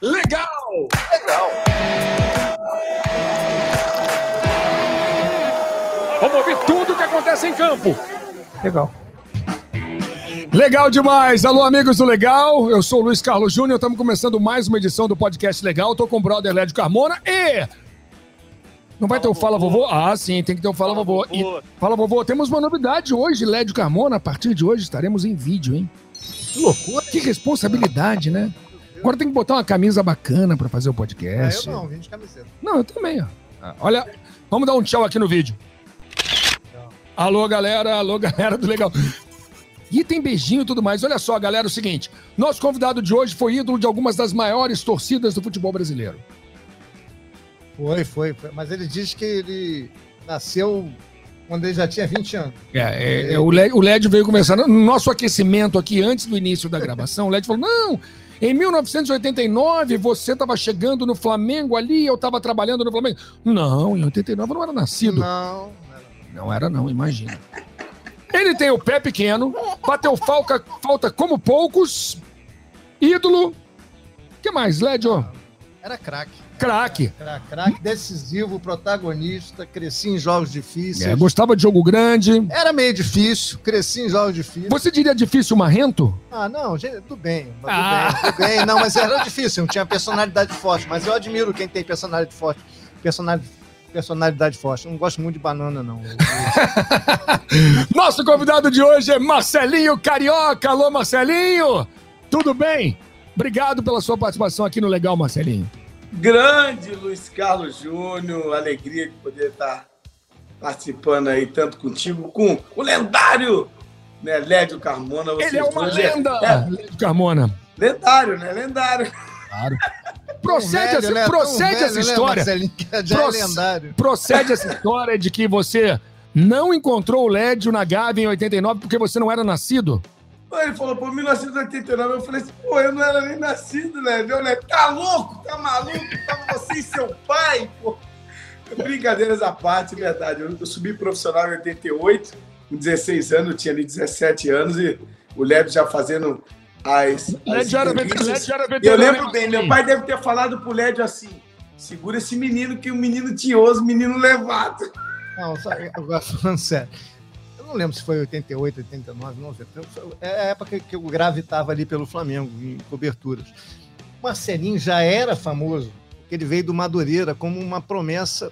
legal! Legal. Vamos ouvir tudo o que acontece em campo. Legal. Legal demais! Alô, amigos do Legal. Eu sou o Luiz Carlos Júnior. Estamos começando mais uma edição do podcast Legal. Estou com o brother Lédio Carmona e. Não vai ter o Fala Vovô? Ah, sim, tem que ter o Fala, Vovô. E- Fala Vovô, temos uma novidade hoje, Lédio Carmona. A partir de hoje estaremos em vídeo, hein? Que loucura. Que responsabilidade, né? Agora tem que botar uma camisa bacana para fazer o É, podcast. eu não, vim de camiseta. Não, eu também, ó. Ah, Olha, vamos dar um tchau aqui no vídeo. Alô, galera, alô, galera do Legal. E tem beijinho e tudo mais. Olha só, galera, o seguinte: nosso convidado de hoje foi ídolo de algumas das maiores torcidas do futebol brasileiro. Foi, foi, foi. Mas ele diz que ele nasceu quando ele já tinha 20 anos. É, é, é, o, LED, o LED veio começar no nosso aquecimento aqui antes do início da gravação. O LED falou: não, em 1989 você estava chegando no Flamengo ali, eu estava trabalhando no Flamengo. Não, em 89 eu não era nascido. Não, não era. Não era, não, imagina. Ele tem o pé pequeno, bateu falta, falta como poucos, ídolo. O que mais, Lédio? Era craque. Craque. Craque, decisivo, protagonista, cresci em jogos difíceis. É, gostava de jogo grande. Era meio difícil, cresci em jogos difíceis. Você diria difícil marrento? Ah, não, tudo bem, mas Ah. tudo bem, tudo bem. Não, mas era difícil, não tinha personalidade forte. Mas eu admiro quem tem personalidade forte. Personalidade, personalidade forte. Eu não gosto muito de banana, não. Nosso convidado de hoje é Marcelinho Carioca. Alô, Marcelinho! Tudo bem? Obrigado pela sua participação aqui no Legal, Marcelinho. Grande Luiz Carlos Júnior, alegria de poder estar participando aí, tanto contigo, com o lendário né, Lédio Carmona. Ele é uma lenda! É, Lédio Carmona. lendário, né? Lendário. Claro. Procede, velho, né? procede Tão essa velho, né, história. Marcelinho, que já Proce- é lendário. Procede essa história de que você não encontrou o Lédio na Gávea em 89 porque você não era nascido? Aí Ele falou, pô, 1989. Eu falei assim, pô, eu não era nem nascido, né? Meu, né? Tá louco? Tá maluco? Tava você e seu pai, pô. Brincadeiras à parte, verdade. Eu, eu subi profissional em 88, com 16 anos, eu tinha ali 17 anos, e o Lédio já fazendo as. As já era veterano, eu lembro né, bem, meu pai deve ter falado pro Lédio assim: segura esse menino, que o menino tinhoso, menino levado. Não, agora falando sério. Eu não lembro se foi 88, 89, não. É a época que o Grave estava ali pelo Flamengo, em coberturas. O Marcelinho já era famoso, porque ele veio do Madureira como uma promessa.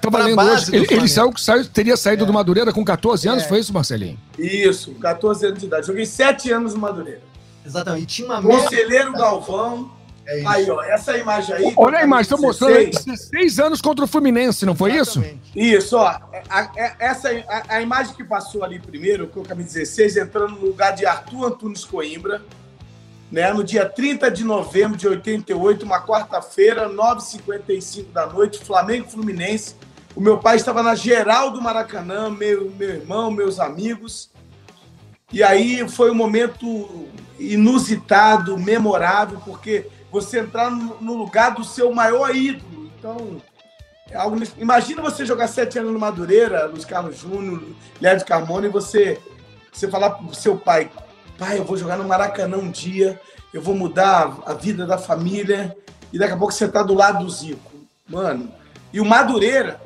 Tava Pra lendo base hoje. Ele, ele saiu, saiu- teria saído do Madureira com 14 anos, É. foi isso, Marcelinho? Isso, 14 anos de idade. Joguei 7 anos no Madureira. Exatamente. E tinha uma. Conselheiro Galvão. É isso. Aí, ó, essa imagem aí. Olha a imagem, estão mostrando aí 16. 16 anos contra o Fluminense, não foi isso? Exatamente. Isso, ó. A, a- essa, a, a imagem que passou ali primeiro, com o camisa 16, entrando no lugar de Arthur Antunes Coimbra, né? No dia 30 de novembro de 88, uma quarta-feira, 9h55 da noite, Flamengo Fluminense. O meu pai estava na geral do Maracanã, meu, meu irmão, meus amigos. E aí foi um momento inusitado, memorável, porque você entrar no, lugar do seu maior ídolo. Então, é algo Imagina você jogar sete anos no Madureira, Luiz Carlos Júnior, Lédio Carmona, e você, você falar pro seu pai, pai, eu vou jogar no Maracanã um dia, eu vou mudar a vida da família, e daqui a pouco você tá do lado do Zico. Mano, e o Madureira,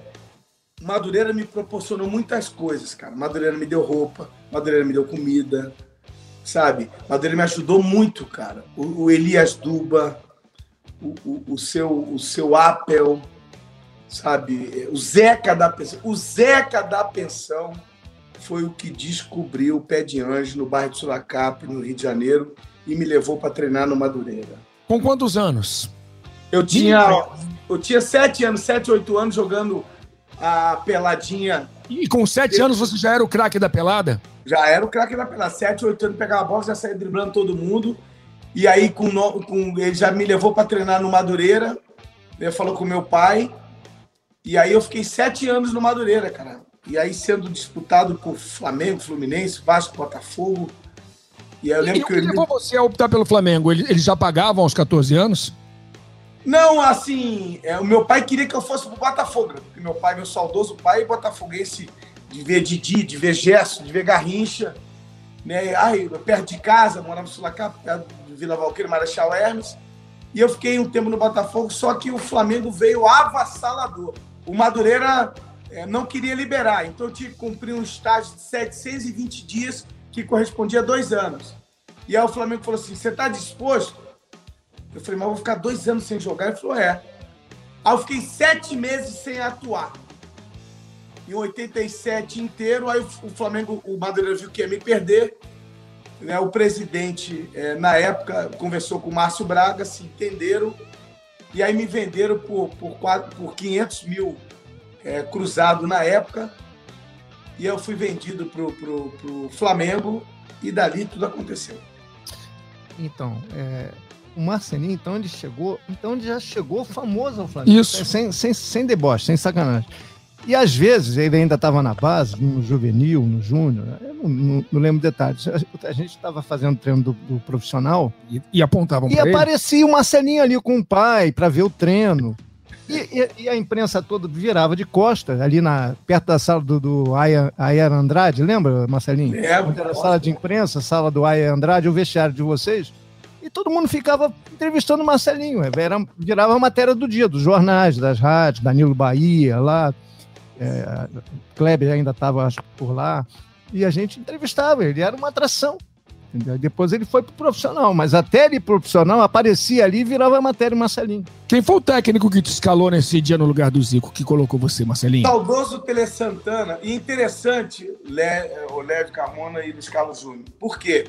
Madureira me proporcionou muitas coisas, cara. Madureira me deu roupa, Madureira me deu comida, sabe? Madureira me ajudou muito, cara. O, o Elias Duba, o, o, o seu, o seu Apple, sabe? O Zeca da pensão. O Zeca da pensão foi o que descobriu o pé de anjo no bairro de Sulacap, no Rio de Janeiro, e me levou para treinar no Madureira. Com quantos anos? Eu tinha, eu tinha sete anos, sete, oito anos jogando a peladinha. E com 7 anos você já era o craque da pelada? Já era o craque da pelada. Sete, oito anos pegava a bola, já saía driblando todo mundo. E aí com, com- ele já me levou para treinar no Madureira. Ele falou com meu pai. E aí eu fiquei sete anos no Madureira, cara. E aí sendo disputado por Flamengo, Fluminense, Vasco, Botafogo. E aí eu E lembro o que que eu... levou você a optar pelo Flamengo? Ele- Eles já pagavam aos 14 anos? Não, assim, é, o meu pai queria que eu fosse pro Botafogo, né? porque meu pai, meu saudoso pai, botafoguense de ver Didi, de ver Gesso, de ver Garrincha, né? Ai, perto de casa, morava em Sulacap, perto de Vila Valqueira, Marechal Hermes. E eu fiquei um tempo no Botafogo, só que o Flamengo veio avassalador. O Madureira é, não queria liberar, então eu tinha que cumprir um estágio de 720 dias, que correspondia a dois anos. E aí o Flamengo falou assim: você está disposto? Eu falei, mas eu vou ficar dois anos sem jogar. Ele falou, é. Aí eu fiquei sete meses sem atuar. Em 87 inteiro, aí o Flamengo, o Madureira viu que ia me perder. Né? O presidente, é, na época, conversou com o Márcio Braga, se entenderam, e aí me venderam por, por, quatro, por 500 mil é, cruzado na época, e eu fui vendido para o Flamengo, e dali tudo aconteceu. Então, é, o Marcelinho, então, ele chegou, então ele já chegou famoso ao Flamengo. Isso. Sem, sem, sem deboche, sem sacanagem. E às vezes ele ainda estava na base, no juvenil, no júnior, né? eu não, não, não, lembro detalhes. A gente estava fazendo treino do, do profissional e, e apontavam E aparecia ele. o Marcelinho ali com o pai para ver o treino. E, e, e, a imprensa toda virava de costas, ali na, perto da sala do, do Aya, Aya Andrade, lembra, Marcelinho? É, era a sala de imprensa, sala do Aya Andrade, o vestiário de vocês e todo mundo ficava entrevistando o Marcelinho. Era, virava a matéria do dia, dos jornais, das rádios, Danilo Bahia, lá, é, Kleber ainda estava por lá, e a gente entrevistava, ele era uma atração. Entendeu? Depois ele foi pro profissional, mas até ele profissional aparecia ali e virava a matéria Marcelinho. Quem foi o técnico que te escalou nesse dia no lugar do Zico, que colocou você, Marcelinho? Saudoso Tele Santana, e interessante o Léo Carmona e Luiz Carlos Júnior. Por quê?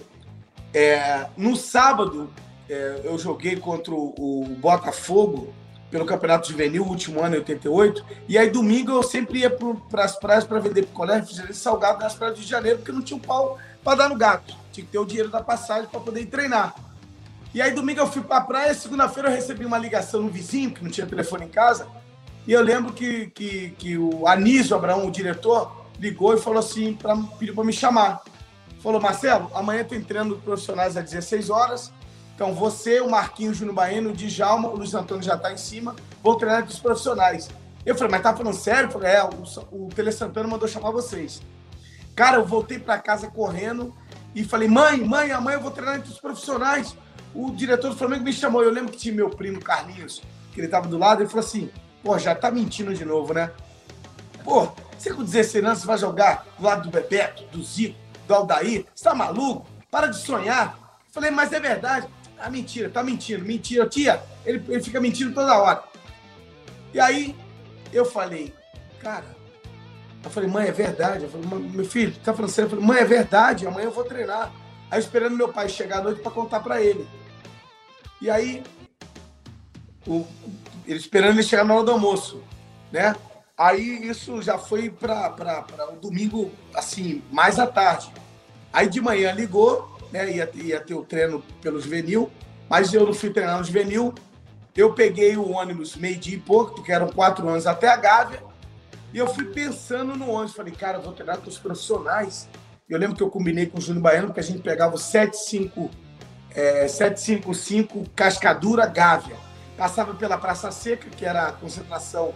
É, no sábado, é, eu joguei contra o, o, Botafogo pelo Campeonato Juvenil, último ano, em 88. E aí, domingo, eu sempre ia para as praias para vender picolé, refrigerante salgado nas praias de Janeiro, porque não tinha um pau para dar no gato. Tinha que ter o dinheiro da passagem para poder treinar. E aí, domingo, eu fui para a praia. Segunda-feira, eu recebi uma ligação no vizinho, que não tinha telefone em casa. E eu lembro que, que, que o Anísio Abraão, o diretor, ligou e falou assim, pra, pediu para me chamar falou, Marcelo, amanhã tem treino profissionais às 16 horas. Então você, o Marquinhos, Júnior Baeno, o Djalma, o Luiz Antônio já está em cima, vão treinar com os profissionais. Eu falei, mas tá falando sério? Eu falei, é, o, o Tele Santana mandou chamar vocês. Cara, eu voltei para casa correndo e falei, mãe, mãe, amanhã eu vou treinar entre os profissionais. O diretor do Flamengo me chamou. Eu lembro que tinha meu primo Carlinhos, que ele tava do lado, ele falou assim: pô, já tá mentindo de novo, né? Pô, você com 16 anos vai jogar do lado do Bebeto, do Zico, do Aldair. Você tá maluco? Para de sonhar. Falei, mas é verdade. Ah, mentira, tá mentindo, mentira. Tia, ele, ele fica mentindo toda hora. E aí, eu falei, cara, eu falei, mãe, é verdade. Eu falei, meu filho, tá falando sério? Eu falei, mãe, é verdade, amanhã eu vou treinar. Aí esperando meu pai chegar à noite para contar para ele. E aí, o, ele esperando ele chegar na hora do almoço, né? Aí isso já foi para o domingo, assim, mais à tarde. Aí de manhã ligou, né? Ia, ia ter o treino pelo juvenil, mas eu não fui treinar no juvenil. Eu peguei o ônibus meio-dia e pouco, porque eram quatro anos até a Gávea, e eu fui pensando no ônibus. Falei, cara, eu vou treinar com os profissionais. Eu lembro que eu combinei com o Júnior Baiano, que a gente pegava o 75, é, 755 Cascadura Gávea. Passava pela Praça Seca, que era a concentração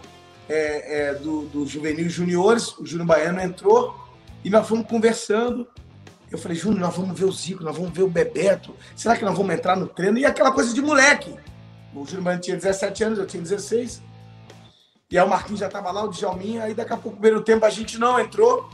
é, é, do, do Juvenil Juniores, o Júnior Baiano entrou e nós fomos conversando. Eu falei, Júnior, nós vamos ver o Zico, nós vamos ver o Bebeto. Será que nós vamos entrar no treino? E aquela coisa de moleque. O Júnior Baiano tinha 17 anos, eu tinha 16. E aí o Marquinhos já estava lá, o Djalminha. Aí daqui a pouco, primeiro tempo, a gente não entrou.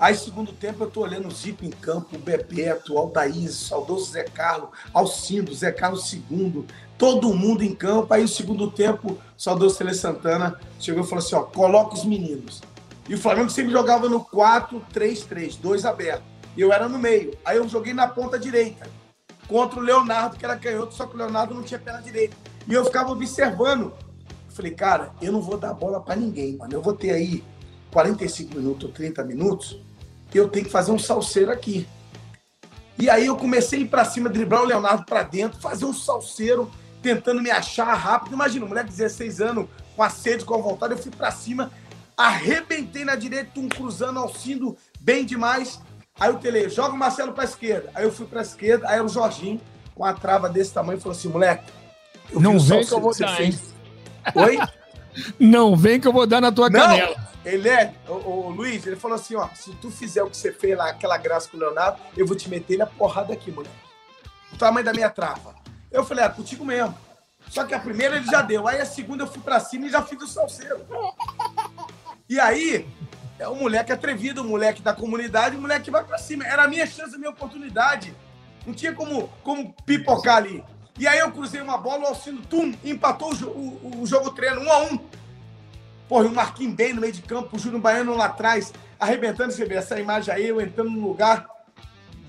Aí, segundo tempo, eu tô olhando o Zico em campo, o Bebeto, o Aldaís, saudoso Zé Carlos, Alcindo, Zé Carlos segundo todo mundo em campo. Aí, o segundo tempo, o saudoso Tele Santana chegou e falou assim: ó, coloca os meninos. E o Flamengo sempre jogava no 4-3-3, dois abertos. E eu era no meio. Aí eu joguei na ponta direita, contra o Leonardo, que era canhoto, só que o Leonardo não tinha perna direita. E eu ficava observando. Falei, cara, eu não vou dar bola para ninguém, mano. Eu vou ter aí 45 minutos ou 30 minutos eu tenho que fazer um salseiro aqui. E aí eu comecei a ir para cima, driblar o Leonardo para dentro, fazer um salseiro, tentando me achar rápido. Imagina, um moleque de 16 anos, com a sede, com a vontade, eu fui para cima, arrebentei na direita, um cruzando, alcindo bem demais. Aí o Tele, joga o Marcelo para esquerda. Aí eu fui para esquerda, aí o Jorginho, com a trava desse tamanho, falou assim: moleque, não vem que eu vou dar, hein? Oi? Não vem que eu vou dar na tua não. canela. Ele é, o, o, Luiz, ele falou assim: ó, se tu fizer o que você fez lá, aquela graça com o Leonardo, eu vou te meter na porrada aqui, moleque. O tamanho da minha trava. Eu falei, é contigo mesmo. Só que a primeira ele já deu. Aí a segunda eu fui pra cima e já fiz o salseiro. E aí, é um moleque atrevido, um moleque da comunidade, um moleque que vai pra cima. Era a minha chance, a minha oportunidade. Não tinha como, como pipocar ali. E aí eu cruzei uma bola, o Alcino, tum, empatou o, o, o jogo treino, um a um. Porra, o Marquinhos bem no meio de campo, o Júnior Baiano lá atrás, arrebentando. Você vê essa imagem aí, eu entrando no lugar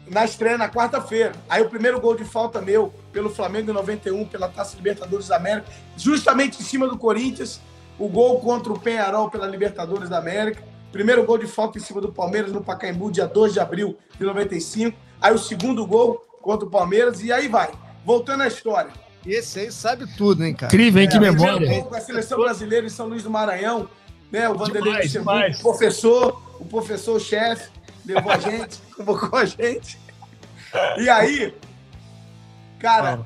na estreia na quarta-feira. Aí o primeiro gol de falta meu pelo Flamengo em 91, pela Taça Libertadores da América, justamente em cima do Corinthians. O gol contra o Penharol pela Libertadores da América. Primeiro gol de falta em cima do Palmeiras no Pacaembu, dia 2 de abril de 95. Aí o segundo gol contra o Palmeiras e aí vai. Voltando à história. Esse aí sabe tudo, hein, cara? Incrível, hein? Que é, memória. Com a seleção brasileira em São Luís do Maranhão, né? O Vanderlei demais, o professor, o professor-chefe, levou a gente, convocou a gente. E aí, cara,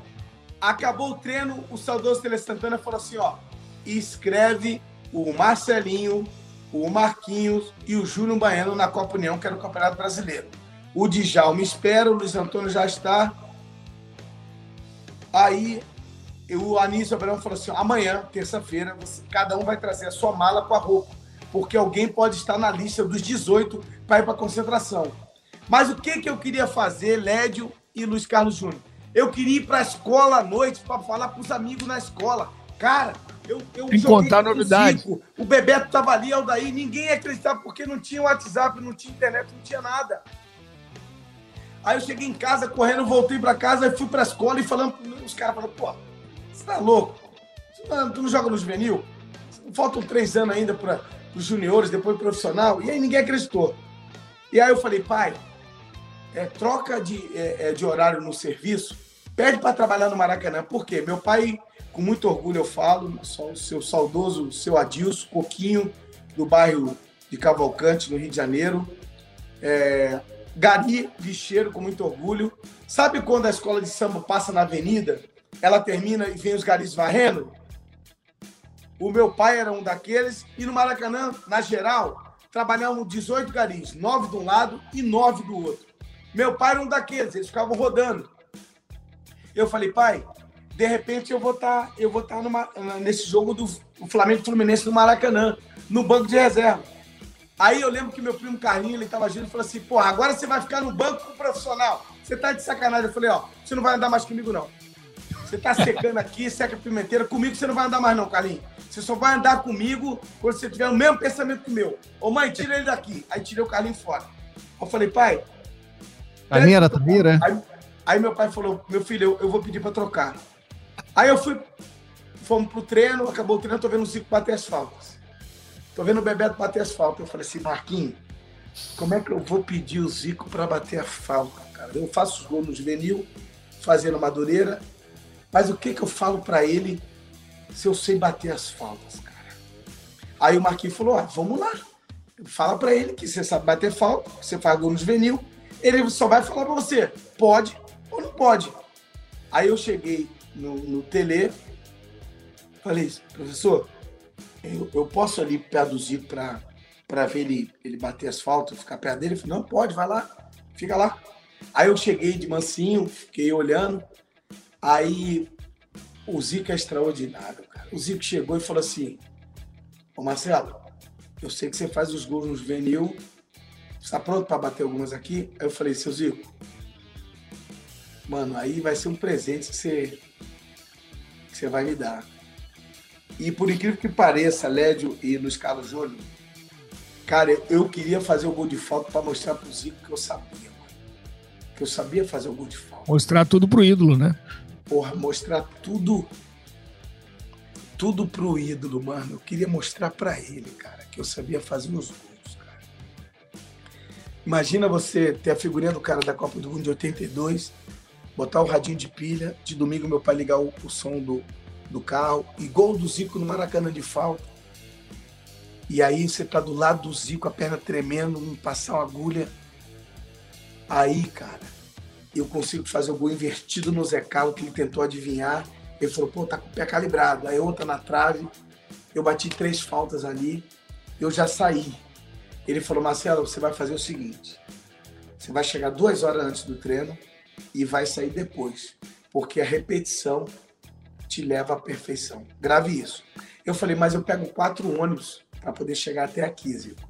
acabou o treino, o saudoso Tele Santana falou assim: ó, escreve o Marcelinho, o Marquinhos e o Júnior Baiano na Copa União, que era o Campeonato Brasileiro. O Djalma espera, o Luiz Antônio já está. Aí o Anísio Abraão falou assim: amanhã, terça-feira, cada um vai trazer a sua mala com a roupa, porque alguém pode estar na lista dos 18 para ir para a concentração. Mas o que, que eu queria fazer, Lédio e Luiz Carlos Júnior? Eu queria ir para a escola à noite para falar para os amigos na escola. Cara, eu, eu Tem contar novidade. O Bebeto estava ali, Aldair, ninguém ia acreditar porque não tinha WhatsApp, não tinha internet, não tinha nada. Aí eu cheguei em casa, correndo, voltei para casa, fui para a escola e falando, os caras falaram, pô, você tá louco? Tu não joga no juvenil? Faltam três anos ainda para os juniores, depois profissional. E aí ninguém acreditou. E aí eu falei, pai, é, troca de, é, é de horário no serviço, pede para trabalhar no Maracanã. Por quê? Meu pai, com muito orgulho eu falo, o seu saudoso, seu Adilson, Coquinho, do bairro de Cavalcante, no Rio de Janeiro. É, Gari Lixeiro, com muito orgulho. Sabe quando a escola de samba passa na avenida, ela termina e vem os garis varrendo? O meu pai era um daqueles. E no Maracanã, na geral, trabalhavam 18 garis, 9 de um lado e 9 do outro. Meu pai era um daqueles, eles ficavam rodando. Eu falei, pai, de repente eu vou estar tá, eu vou estar tá nesse jogo do Flamengo Fluminense no Maracanã, no banco de reserva. Aí eu lembro que meu primo Carlinhos, ele tava agindo e falou assim: porra, agora você vai ficar no banco com o profissional. Você tá de sacanagem. Eu falei: ó, você não vai andar mais comigo, não. Você tá secando aqui, seca a pimenteira. Comigo você não vai andar mais, não, Carlinhos. Você só vai andar comigo quando você tiver o mesmo pensamento que o meu. Ô, mãe, tira ele daqui. Aí tirei o Carlinhos fora. Eu falei: pai. Carlinhos era Tamira? Aí, aí meu pai falou: meu filho, eu, eu vou pedir pra trocar. Aí eu fui, fomos pro treino, acabou o treino, tô vendo o Zico bater as faltas. Tô vendo o Bebeto bater as faltas. Eu falei assim, Marquinhos, como é que eu vou pedir o Zico para bater a falta, cara? Eu faço os gols no juvenil, fazendo Madureira, mas o que que eu falo para ele se eu sei bater as faltas, cara? Aí o Marquinhos falou, ah, vamos lá. Fala para ele que você sabe bater falta, você faz gol no juvenil. Ele só vai falar para você, pode ou não pode. Aí eu cheguei no, no tele, falei, professor, eu, eu posso ali perto do Zico para ver ele, ele bater as faltas, ficar perto dele? Não, pode, vai lá, fica lá. Aí eu cheguei de mansinho, fiquei olhando. Aí o Zico é extraordinário, cara. O Zico chegou e falou assim: Ô Marcelo, eu sei que você faz os gols no juvenil. Está pronto para bater algumas aqui? Aí eu falei, seu Zico, mano, aí vai ser um presente que você, que você vai me dar. E por incrível que pareça, Lédio e Luiz Carlos Júnior, cara, eu queria fazer o gol de falta para mostrar pro Zico que eu sabia, mano. Que eu sabia fazer o gol de falta. Mostrar tudo pro ídolo, né? Porra, mostrar tudo. Tudo pro ídolo, mano. Eu queria mostrar para ele, cara, que eu sabia fazer os gols, cara. Imagina você ter a figurinha do cara da Copa do Mundo de 82, botar o radinho de pilha, de domingo meu pai ligar o, o som do, do carro, e gol do Zico no Maracanã de falta. E aí você tá do lado do Zico, a perna tremendo, não passar uma agulha. Aí, cara, eu consigo fazer o gol invertido no Zé Carlos, que ele tentou adivinhar. Ele falou, pô, tá com o pé calibrado. Aí outra na trave, eu bati três faltas ali, eu já saí. Ele falou, Marcelo, você vai fazer o seguinte: você vai chegar duas horas antes do treino e vai sair depois porque a repetição te leva à perfeição. Grave isso. Eu falei, mas eu pego quatro ônibus para poder chegar até aqui, Zico.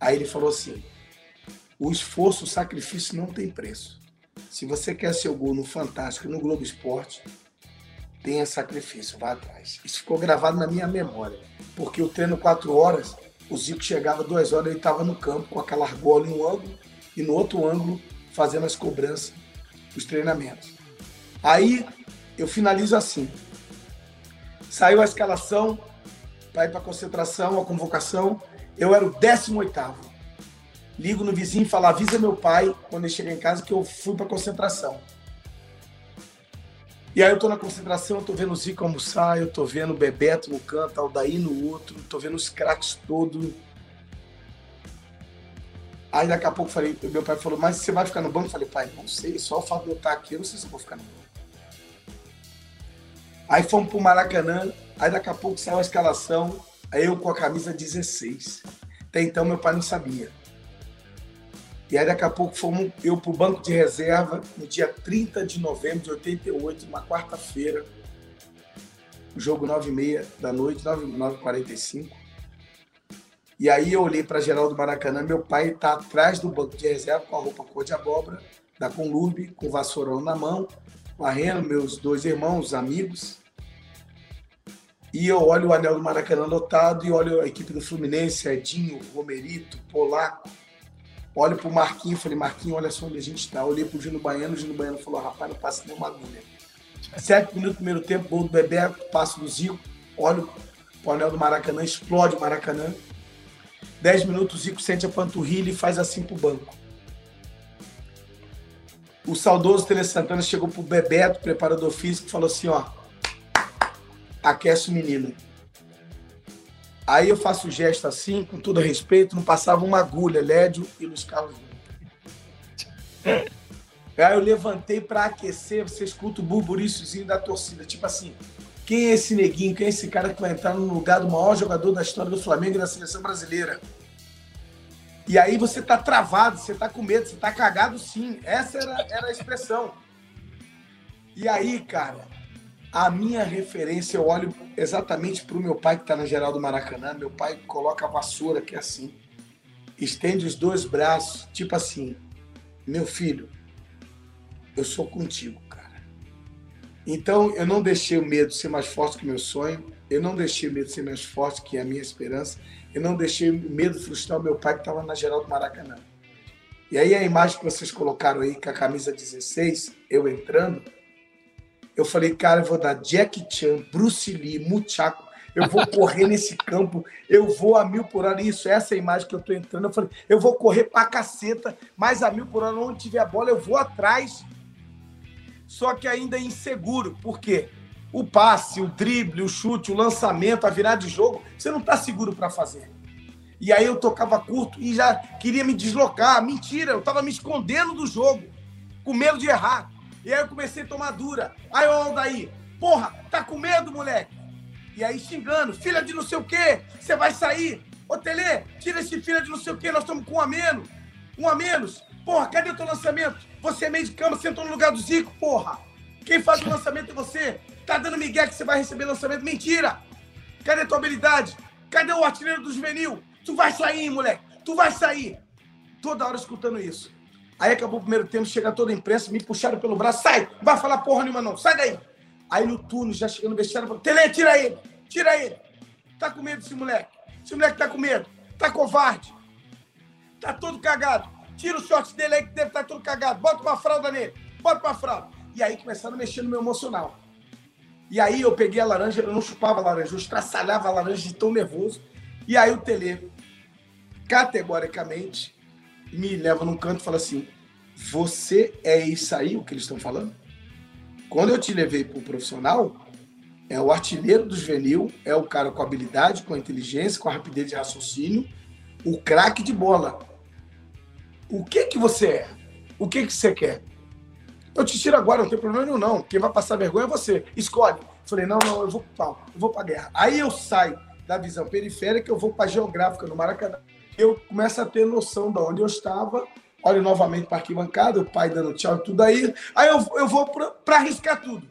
Aí ele falou assim: o esforço, o sacrifício não tem preço. Se você quer seu gol no Fantástico, no Globo Esporte, tenha sacrifício, vá atrás. Isso ficou gravado na minha memória, porque o treino quatro horas, o Zico chegava duas horas, ele estava no campo com aquela argola em um ângulo e no outro ângulo fazendo as cobranças, os treinamentos. Aí eu finalizo assim. Saiu a escalação para ir para a concentração, a convocação. Eu era o 18 Ligo no vizinho e falo, avisa meu pai quando ele chegar em casa que eu fui para concentração. E aí eu tô na concentração, eu tô vendo o Zico almoçar, eu tô vendo o Bebeto no canto, Aldair no outro, tô vendo os craques todos. Aí daqui a pouco falei, meu pai falou, mas você vai ficar no banco? Eu falei, pai, não sei, só o fato de eu estar aqui, eu não sei se eu vou ficar no banco. Aí fomos pro Maracanã, aí daqui a pouco saiu a escalação, aí eu com a camisa 16. Até então meu pai não sabia. E aí daqui a pouco fomos eu pro banco de reserva no dia 30 de novembro de 88, uma quarta-feira. Jogo 9h30 da noite, 9h45. E aí eu olhei para Geraldo Maracanã, meu pai está atrás do banco de reserva com a roupa cor de abóbora, da Conlurbe, com vassourão na mão, varrendo meus dois irmãos, amigos. E eu olho o anel do Maracanã lotado e olho a equipe do Fluminense, Edinho, Romerito, Polaco. Olho pro Marquinho falei, Marquinho, olha só onde a gente está. Olhei pro Gino Baiano, o Gino Baiano falou, rapaz, não passa nenhuma agulha. Sete minutos do primeiro tempo, gol do Bebeto, passo do Zico, olho pro anel do Maracanã, explode o Maracanã. 10 minutos, o Zico sente a panturrilha e faz assim pro banco. O saudoso Tele Santana chegou pro Bebeto, preparador físico, e falou assim, ó, aquece o menino. Aí eu faço o gesto assim, com todo respeito, não passava uma agulha, Lédio e Luiz Carlos. Aí eu levantei para aquecer, você escuta o burburiçozinho da torcida, tipo assim, quem é esse neguinho? Quem é esse cara que vai entrar no lugar do maior jogador da história do Flamengo e da seleção brasileira? E aí você tá travado, você tá com medo, você tá cagado sim. Essa era, era a expressão. E aí, cara, a minha referência, eu olho exatamente pro meu pai que tá na geral do Maracanã. Meu pai coloca a vassoura que é assim, estende os dois braços, tipo assim, meu filho, eu sou contigo. Então, eu não deixei o medo ser mais forte que o meu sonho, eu não deixei o medo ser mais forte que a minha esperança, eu não deixei o medo frustrar o meu pai que estava na geral do Maracanã. E aí a imagem que vocês colocaram aí, com a camisa 16, eu entrando, eu falei, cara, eu vou dar Jack Chan, Bruce Lee, Muchaco, eu vou correr nesse campo, eu vou a mil por hora. Isso, essa é a imagem que eu tô entrando. Eu falei, eu vou correr pra caceta, mas a mil por hora, onde tiver a bola, eu vou atrás só que ainda é inseguro. Por quê? O passe, o drible, o chute, o lançamento, a virada de jogo, você não está seguro para fazer. E aí eu tocava curto e já queria me deslocar. Mentira, eu estava me escondendo do jogo, com medo de errar. E aí eu comecei a tomar dura. Aí o Aldair, porra, tá com medo, moleque? E aí xingando, filha de não sei o quê, você vai sair. Ô Tele, tira esse filho de não sei o quê, nós estamos com um a menos. Um a menos. Porra, cadê o teu lançamento? Você é meio de cama, sentou no lugar do Zico, porra. Quem faz o lançamento é você. Tá dando migué que você vai receber lançamento. Mentira! Cadê a tua habilidade? Cadê o artilheiro do juvenil? Tu vai sair, moleque. Tu vai sair. Toda hora escutando isso. Aí acabou o primeiro tempo, chega toda a imprensa, me puxaram pelo braço. Sai! Não vai falar porra nenhuma não. Sai daí. Aí no turno, já chegando no vestiário, falou, Tele, tira ele. Tira ele. Tá com medo desse moleque. Esse moleque tá com medo. Tá covarde. Tá todo cagado. Tira o short dele aí que deve estar tá todo cagado. Bota uma fralda nele. Bota uma fralda. E aí começaram a mexer no meu emocional. E aí eu peguei a laranja, eu não chupava a laranja, eu estraçalhava a laranja de tão nervoso. E aí o Tele, categoricamente, me leva num canto e fala assim: Você é isso aí o que eles estão falando? Quando eu te levei para o profissional, é o artilheiro do juvenil, é o cara com habilidade, com inteligência, com rapidez de raciocínio, o craque de bola o que que você é? O que que você quer? Eu te tiro agora, não tem problema nenhum, não. Quem vai passar vergonha é você. Escolhe. Falei, não, não, eu vou pro pau, eu vou pra guerra. Aí eu saio da visão periférica, eu vou pra geográfica no Maracanã. Eu começo a ter noção de onde eu estava, olho novamente para arquibancada, o pai dando tchau e tudo aí. Aí eu, eu vou para arriscar tudo.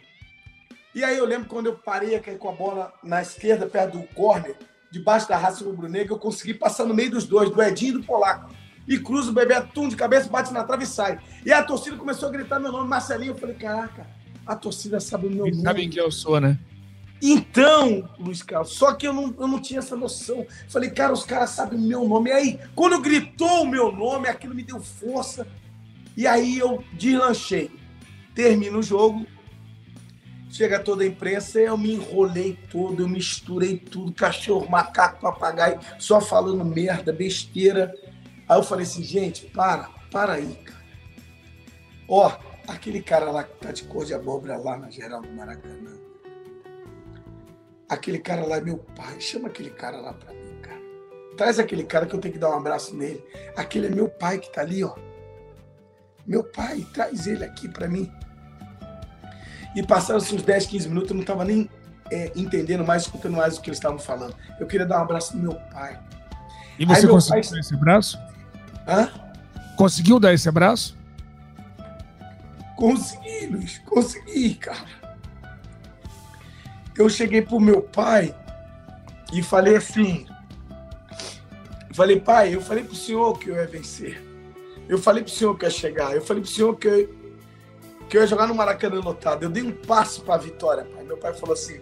E aí eu lembro quando eu parei aqui com a bola na esquerda, perto do corner, debaixo da raça rubro-negra, eu consegui passar no meio dos dois, do Edinho e do Polaco. E cruza o bebê atum de cabeça, bate na trave e sai. E a torcida começou a gritar meu nome, Marcelinho. Eu falei, caraca, a torcida sabe o meu Eles nome. Sabem quem eu sou, né? Então, Luiz Carlos, só que eu não, eu não tinha essa noção. Falei, cara, os caras sabem o meu nome. E aí, quando gritou o meu nome, aquilo me deu força. E aí eu deslanchei. Termina o jogo, chega toda a imprensa, eu me enrolei todo, eu misturei tudo, cachorro, macaco, papagaio, só falando merda, besteira. Aí eu falei assim, gente, para, para aí, cara. Ó, aquele cara lá que tá de cor de abóbora lá na geral do Maracanã Aquele cara lá é meu pai. Chama aquele cara lá para mim, cara. Traz aquele cara que eu tenho que dar um abraço nele. Aquele é meu pai que tá ali, ó. Meu pai, traz ele aqui para mim. E passaram-se uns 10, 15 minutos, eu não estava nem é, entendendo mais, escutando mais o que eles estavam falando. Eu queria dar um abraço no meu pai. E você Aí, conseguiu pai... esse abraço? Hã? Conseguiu dar esse abraço? Consegui, Luiz. Consegui, cara eu cheguei pro meu pai e falei assim, falei, pai, eu falei pro senhor que eu ia vencer. Eu falei pro senhor que eu ia chegar. Eu falei pro senhor que eu, que eu ia jogar no Maracanã lotado. Eu dei um passo para a vitória, pai. Meu pai falou assim,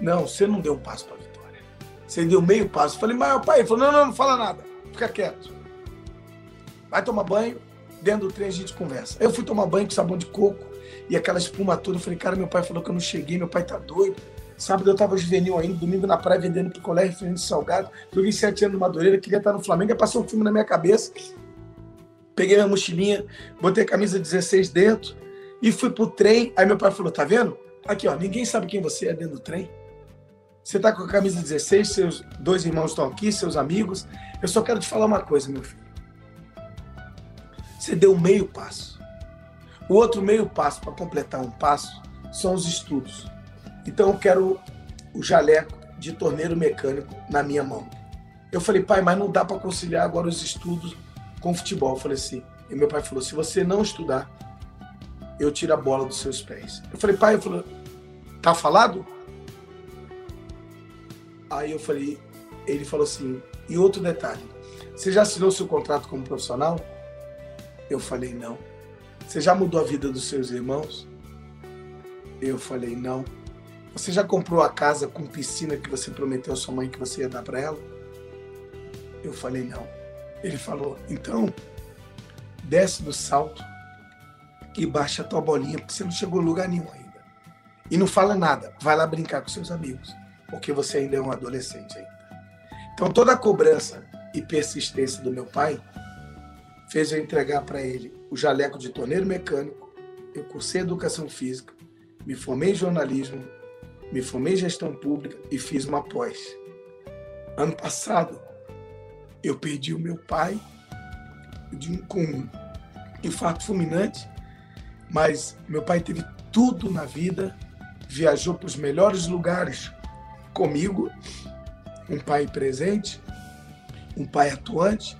não, você não deu um passo para a vitória. Você deu meio passo. Eu falei, mas meu pai, ele falou, não, não, não fala nada. Fica quieto. Vai tomar banho. Dentro do trem a gente conversa. Eu fui tomar banho com sabão de coco e aquela espuma toda. Eu falei, cara, meu pai falou que eu não cheguei, meu pai tá doido. Sábado eu tava juvenil ainda, domingo na praia vendendo picolé, refrigerante salgado. Joguei sete anos no Madureira, queria estar no Flamengo, aí passou um filme na minha cabeça. Peguei minha mochilinha, botei a camisa 16 dentro e fui pro trem. Aí meu pai falou, tá vendo? Aqui, ó, ninguém sabe quem você é dentro do trem. Você tá com a camisa 16, seus dois irmãos estão aqui, seus amigos. Eu só quero te falar uma coisa, meu filho. Você deu meio passo. O outro meio passo para completar um passo são os estudos. Então eu quero o jaleco de torneiro mecânico na minha mão. Eu falei, pai, mas não dá para conciliar agora os estudos com o futebol. Eu falei assim. E meu pai falou: se você não estudar, eu tiro a bola dos seus pés. Eu falei, pai, eu falei, tá falado? Aí eu falei, ele falou assim, e outro detalhe, você já assinou seu contrato como profissional? Eu falei, não. Você já mudou a vida dos seus irmãos? Eu falei, não. Você já comprou a casa com piscina que você prometeu à sua mãe que você ia dar para ela? Eu falei, não. Ele falou, então, desce do salto e baixa a tua bolinha, porque você não chegou a lugar nenhum ainda. E não fala nada, vai lá brincar com seus amigos, porque você ainda é um adolescente ainda. Então, toda a cobrança e persistência do meu pai fez eu entregar para ele o jaleco de torneiro mecânico, eu cursei educação física, me formei em jornalismo, me formei em gestão pública e fiz uma pós. Ano passado, eu perdi o meu pai de com um infarto fulminante, mas meu pai teve tudo na vida, viajou para os melhores lugares comigo, um pai presente, um pai atuante,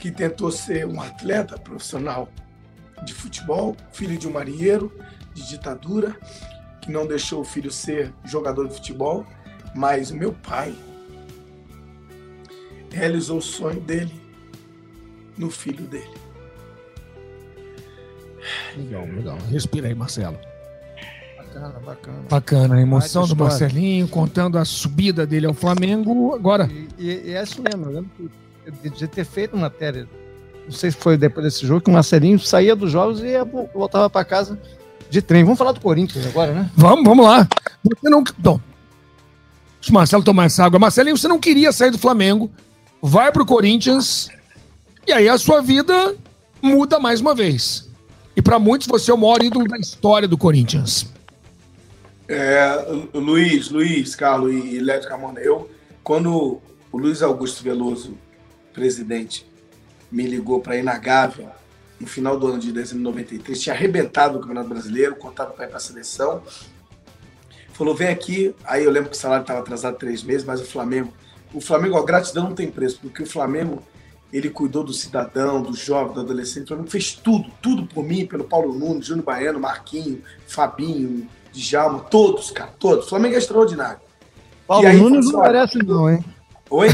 que tentou ser um atleta profissional de futebol, filho de um marinheiro de ditadura, que não deixou o filho ser jogador de futebol, mas o meu pai realizou o sonho dele no filho dele. Legal, legal. Respira aí, Marcelo. Bacana, bacana. Bacana, a emoção do Marcelinho, contando a subida dele ao Flamengo. Agora. E, e, e é isso mesmo, eu lembro que de ter feito matéria, não sei se foi depois desse jogo, que o Marcelinho saía dos jogos e voltava para casa de trem. Vamos falar do Corinthians agora, né? Vamos, vamos lá. Você não. Bom, deixa o Marcelo tomar essa água. Marcelinho, você não queria sair do Flamengo, vai pro Corinthians, e aí a sua vida muda mais uma vez. E para muitos você é o maior ídolo da história do Corinthians. É, Luiz, Luiz, Carlos e Léo Camona, eu, quando o Luiz Augusto Veloso presidente me ligou para ir na Gávea no final do ano de dezembro de 93, tinha arrebentado o Campeonato Brasileiro, contado para ir para a seleção. Falou, vem aqui. Aí eu lembro que o salário estava atrasado três meses, mas o Flamengo. O Flamengo, a gratidão não tem preço, porque o Flamengo ele cuidou do cidadão, do jovem, do adolescente, o Flamengo fez tudo, tudo por mim, pelo Paulo Nunes, Júnior Baiano, Marquinho, Fabinho, Djalma, todos, cara, todos. O Flamengo é extraordinário. Paulo aí, Nunes não merece não, hein? Oi?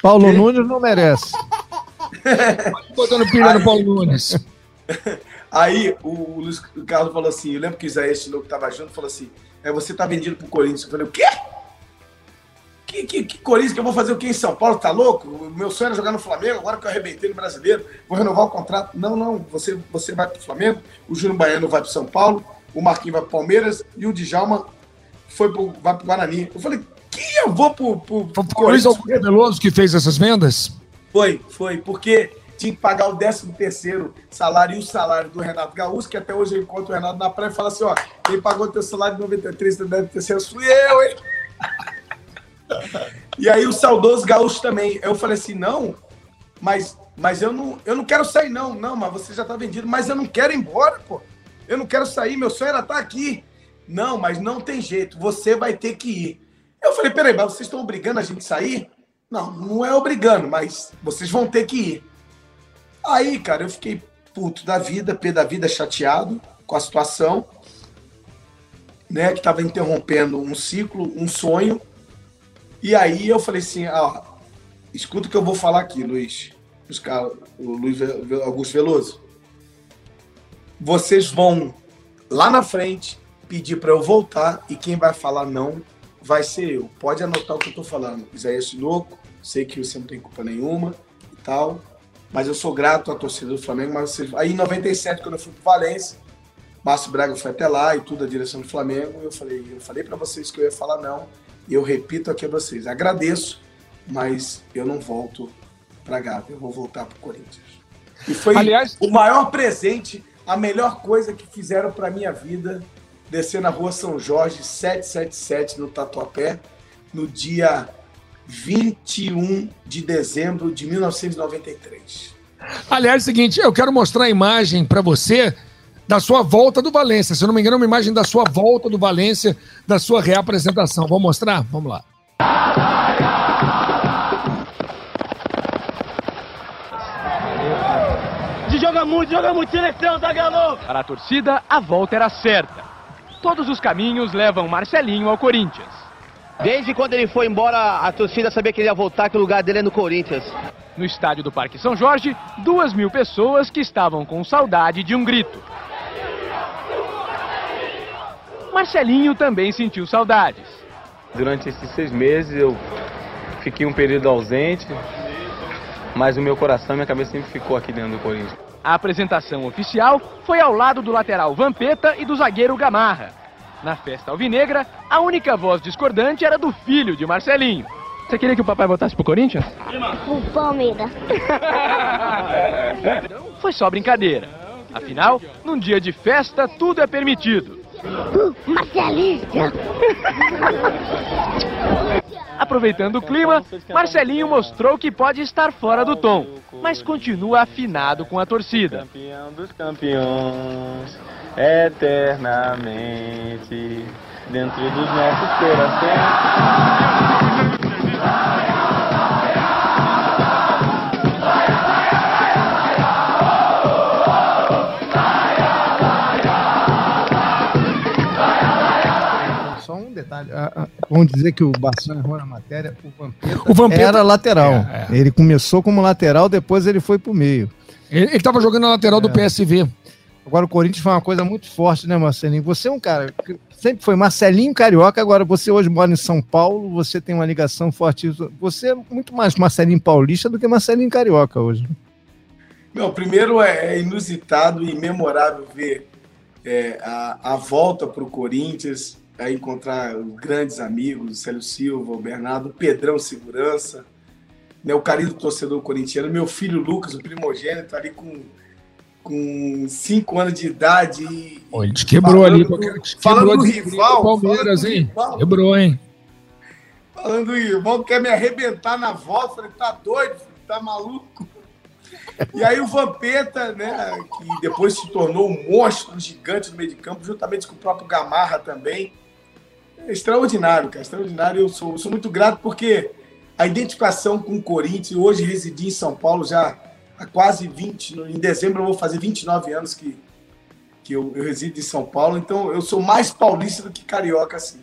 Paulo Nunes não merece. Botando pilha no Paulo Nunes. Aí o Luiz Carlos falou assim: eu lembro que o Isaías Tinoco estava junto falou assim: é, você tá vendido pro Corinthians. Eu falei: o quê? Que, que, que, Corinthians que eu vou fazer o quê em São Paulo? Tá louco? O meu sonho era jogar no Flamengo, agora que eu arrebentei no brasileiro, vou renovar o contrato. Não, não, você, você vai pro Flamengo, o Júnior Baiano vai pro São Paulo, o Marquinhos vai pro Palmeiras e o Djalma foi pro, vai pro Guarani. Eu falei, que eu vou pro, pro, pro Luiz Augusto Veloso que fez essas vendas? Foi, foi, porque tinha que pagar o 13 terceiro salário e o salário do Renato Gaúcho, que até hoje eu encontro o Renato na praia e fala assim, ó, quem pagou teu salário de 93, teu 13 terceiro fui eu, hein? e aí o saudoso Gaúcho também. Eu falei assim, não, mas, mas eu, não, eu não quero sair, não. Não, mas você já tá vendido. Mas eu não quero ir embora, pô. Eu não quero sair, meu sonho era estar tá aqui. Não, mas não tem jeito, você vai ter que ir. Eu falei, peraí, mas vocês estão obrigando a gente a sair? Não, não é obrigando, mas vocês vão ter que ir. Aí, cara, eu fiquei puto da vida, pé da vida, chateado com a situação, né, que estava interrompendo um ciclo, um sonho. E aí eu falei assim, ó, escuta o que eu vou falar aqui, Luiz, o Luiz Augusto Veloso. Vocês vão lá na frente pedir para eu voltar e quem vai falar não vai ser eu. Pode anotar o que eu tô falando. Isaías louco, sei que você não tem culpa nenhuma e tal, mas eu sou grato à torcida do Flamengo. Mas aí em 97, quando eu fui para Valência, Márcio Braga foi até lá e tudo a direção do Flamengo. Eu falei, eu falei para vocês que eu ia falar não e eu repito aqui a vocês, agradeço, mas eu não volto para Gávea, eu vou voltar para o Corinthians. E foi Aliás, o maior presente, a melhor coisa que fizeram para minha vida, descer na rua São Jorge 777 no Tatuapé, no dia 21 de dezembro de 1993. Aliás, é o seguinte, eu quero mostrar a imagem para você da sua volta do Valência. Se eu não me engano, é uma imagem da sua volta do Valência, da sua reapresentação. Vou mostrar? Vamos lá. joga muito, joga muito, seleção, tá galo! Para a torcida, a volta era certa. Todos os caminhos levam Marcelinho ao Corinthians. Desde quando ele foi embora, a torcida sabia que ele ia voltar, que o lugar dele é no Corinthians. No estádio do Parque São Jorge, duas mil pessoas que estavam com saudade de um grito. Marcelinho também sentiu saudades. Durante esses seis meses eu fiquei um período ausente, mas o meu coração e minha cabeça sempre ficou aqui dentro do Corinthians. A apresentação oficial foi ao lado do lateral Vampeta e do zagueiro Gamarra. Na festa alvinegra, a única voz discordante era do filho de Marcelinho. Você queria que o papai votasse pro Corinthians? O Palmeiras. Foi só brincadeira. Afinal, num dia de festa, tudo é permitido. Marcelinho! Aproveitando o clima, Marcelinho mostrou que pode estar fora do tom, mas continua afinado com a torcida. Campeão dos campeões, eternamente, dentro dos nossos corações. Detalhe. Vamos dizer que o Bassano errou na matéria. O Vampeta, o Vampeta era lateral. É, é. Ele começou como lateral, depois ele foi pro meio. Ele estava jogando na lateral é. do PSV. Agora o Corinthians foi uma coisa muito forte, né, Marcelinho? Você é um cara que sempre foi Marcelinho Carioca, agora você hoje mora em São Paulo, você tem uma ligação forte. Você é muito mais Marcelinho Paulista do que Marcelinho Carioca hoje. Meu, primeiro é inusitado e memorável ver é, a, a volta para o Corinthians, a encontrar grandes amigos, o Célio Silva, o Bernardo, o Pedrão Segurança, né, o carinho do torcedor corintiano, meu filho Lucas, o primogênito, ali com, com cinco anos de idade. E, Pô, ele te quebrou ali. Do, falando do rival. Palmeiras, hein? Rival, quebrou, hein? Falando do irmão, quer me arrebentar na volta. Falei, tá doido, tá maluco? E aí o Vampeta, né, que depois se tornou um monstro gigante no meio de campo, juntamente com o próprio Gamarra também extraordinário, cara, extraordinário. Eu sou, sou muito grato porque a identificação com o Corinthians. Hoje residi em São Paulo já há quase 20, em dezembro eu vou fazer 29 anos que, que eu, eu resido em São Paulo, então eu sou mais paulista do que carioca, assim.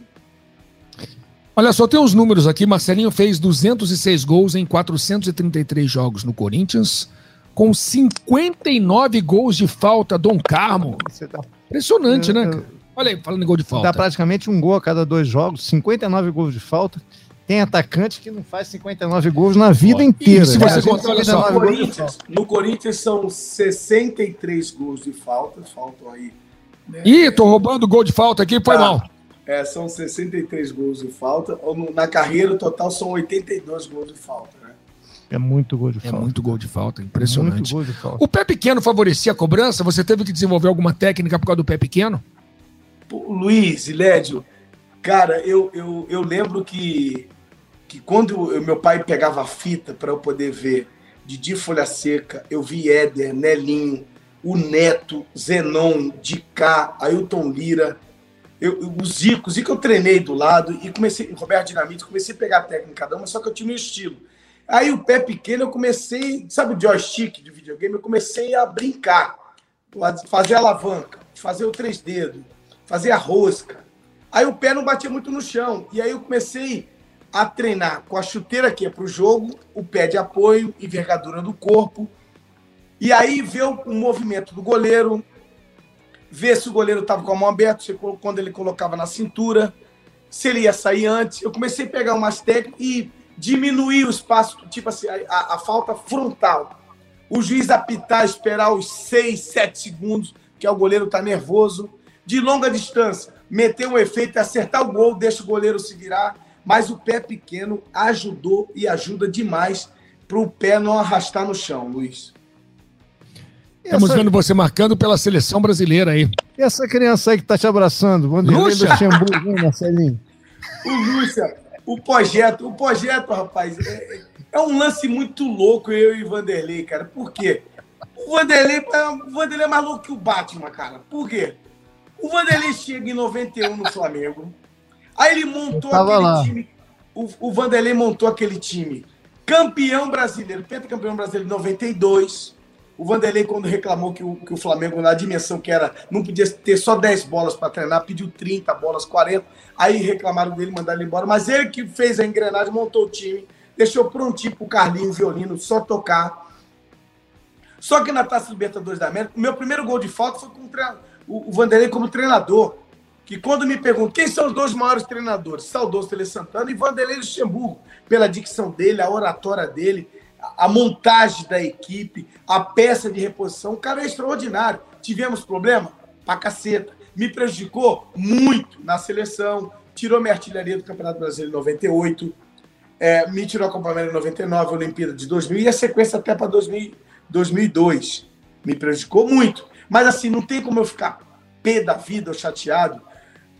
Olha só, tem uns números aqui. Marcelinho fez 206 gols em 433 jogos no Corinthians, com 59 gols de falta. Dom Carmo. Tá... Impressionante, né? Cara? Olha aí, falando em gol de falta. Dá praticamente um gol a cada dois jogos, 59 gols de falta. Tem atacante que não faz 59 gols na vida inteira. E se você contar, olha só, no Corinthians, no Corinthians são 63 gols de falta, faltam aí. Né? Ih, tô roubando gol de falta aqui, foi tá. mal. É, são 63 gols de falta. Na carreira, o total são 82 gols de falta, né? É muito gol de é falta. É muito gol de falta, impressionante. Muito gol de falta. O pé pequeno favorecia a cobrança? Você teve que desenvolver alguma técnica por causa do pé pequeno? Luiz e Lédio, cara, eu, eu, eu lembro que que quando eu, meu pai pegava a fita para eu poder ver Didi Folha Seca, eu vi Éder, Nelinho, o Neto, Zenon, Dicá, Ailton Lira, eu, o Zico, o Zico eu treinei do lado e comecei, Roberto Dinamite, comecei a pegar a técnica cada uma, só que eu tinha meu estilo. Aí o pé pequeno eu comecei, sabe o joystick de videogame? Eu comecei a brincar, fazer alavanca, fazer o três dedos, fazer a rosca. Aí o pé não batia muito no chão. E aí eu comecei a treinar com a chuteira que é para o jogo, o pé de apoio, envergadura do corpo. E aí ver o, movimento do goleiro, ver se o goleiro estava com a mão aberta, quando ele colocava na cintura, se ele ia sair antes. Eu comecei a pegar umas técnicas e diminuir o espaço, tipo assim, a, a falta frontal. O juiz apitar, esperar os 6, 7 segundos, que é o goleiro tá nervoso. De longa distância, meter um efeito, acertar o gol, deixa o goleiro se virar mas o pé pequeno ajudou e ajuda demais para o pé não arrastar no chão, Luiz. Estamos vendo você marcando pela seleção brasileira aí. E essa criança aí que está te abraçando? Vanderlei do Marcelinho? O Lúcia, o projeto, o projeto, rapaz, é, é, um lance muito louco eu e o Vanderlei, cara. Por quê? O Vanderlei, o Vanderlei é mais louco que o Batman, cara. Por quê? O Vanderlei chega em 91 no Flamengo. Aí ele montou aquele lá. time. O, o Vanderlei montou aquele time. Campeão brasileiro, pentacampeão brasileiro em 92. O Vanderlei, quando reclamou que o, que o Flamengo, na dimensão que era, não podia ter só 10 bolas para treinar, pediu 30 bolas, 40. Aí reclamaram dele, mandaram ele embora. Mas ele que fez a engrenagem, montou o time, deixou prontinho pro Carlinhos violino, só tocar. Só que na Taça Libertadores da América, o meu primeiro gol de falta foi com o, o Vanderlei como treinador que quando me perguntam quem são os dois maiores treinadores, saudoso Tele Santana e Vanderlei Luxemburgo, pela dicção dele, a oratória dele, a montagem da equipe, a peça de reposição, o cara é extraordinário. Tivemos problema? Pra caceta. Me prejudicou muito na seleção, tirou minha artilharia do Campeonato Brasileiro em 98, é, me tirou a Copa América em 99, a Olimpíada de 2000 e a sequência até para 2002. Me prejudicou muito. Mas assim, não tem como eu ficar pé da vida ou chateado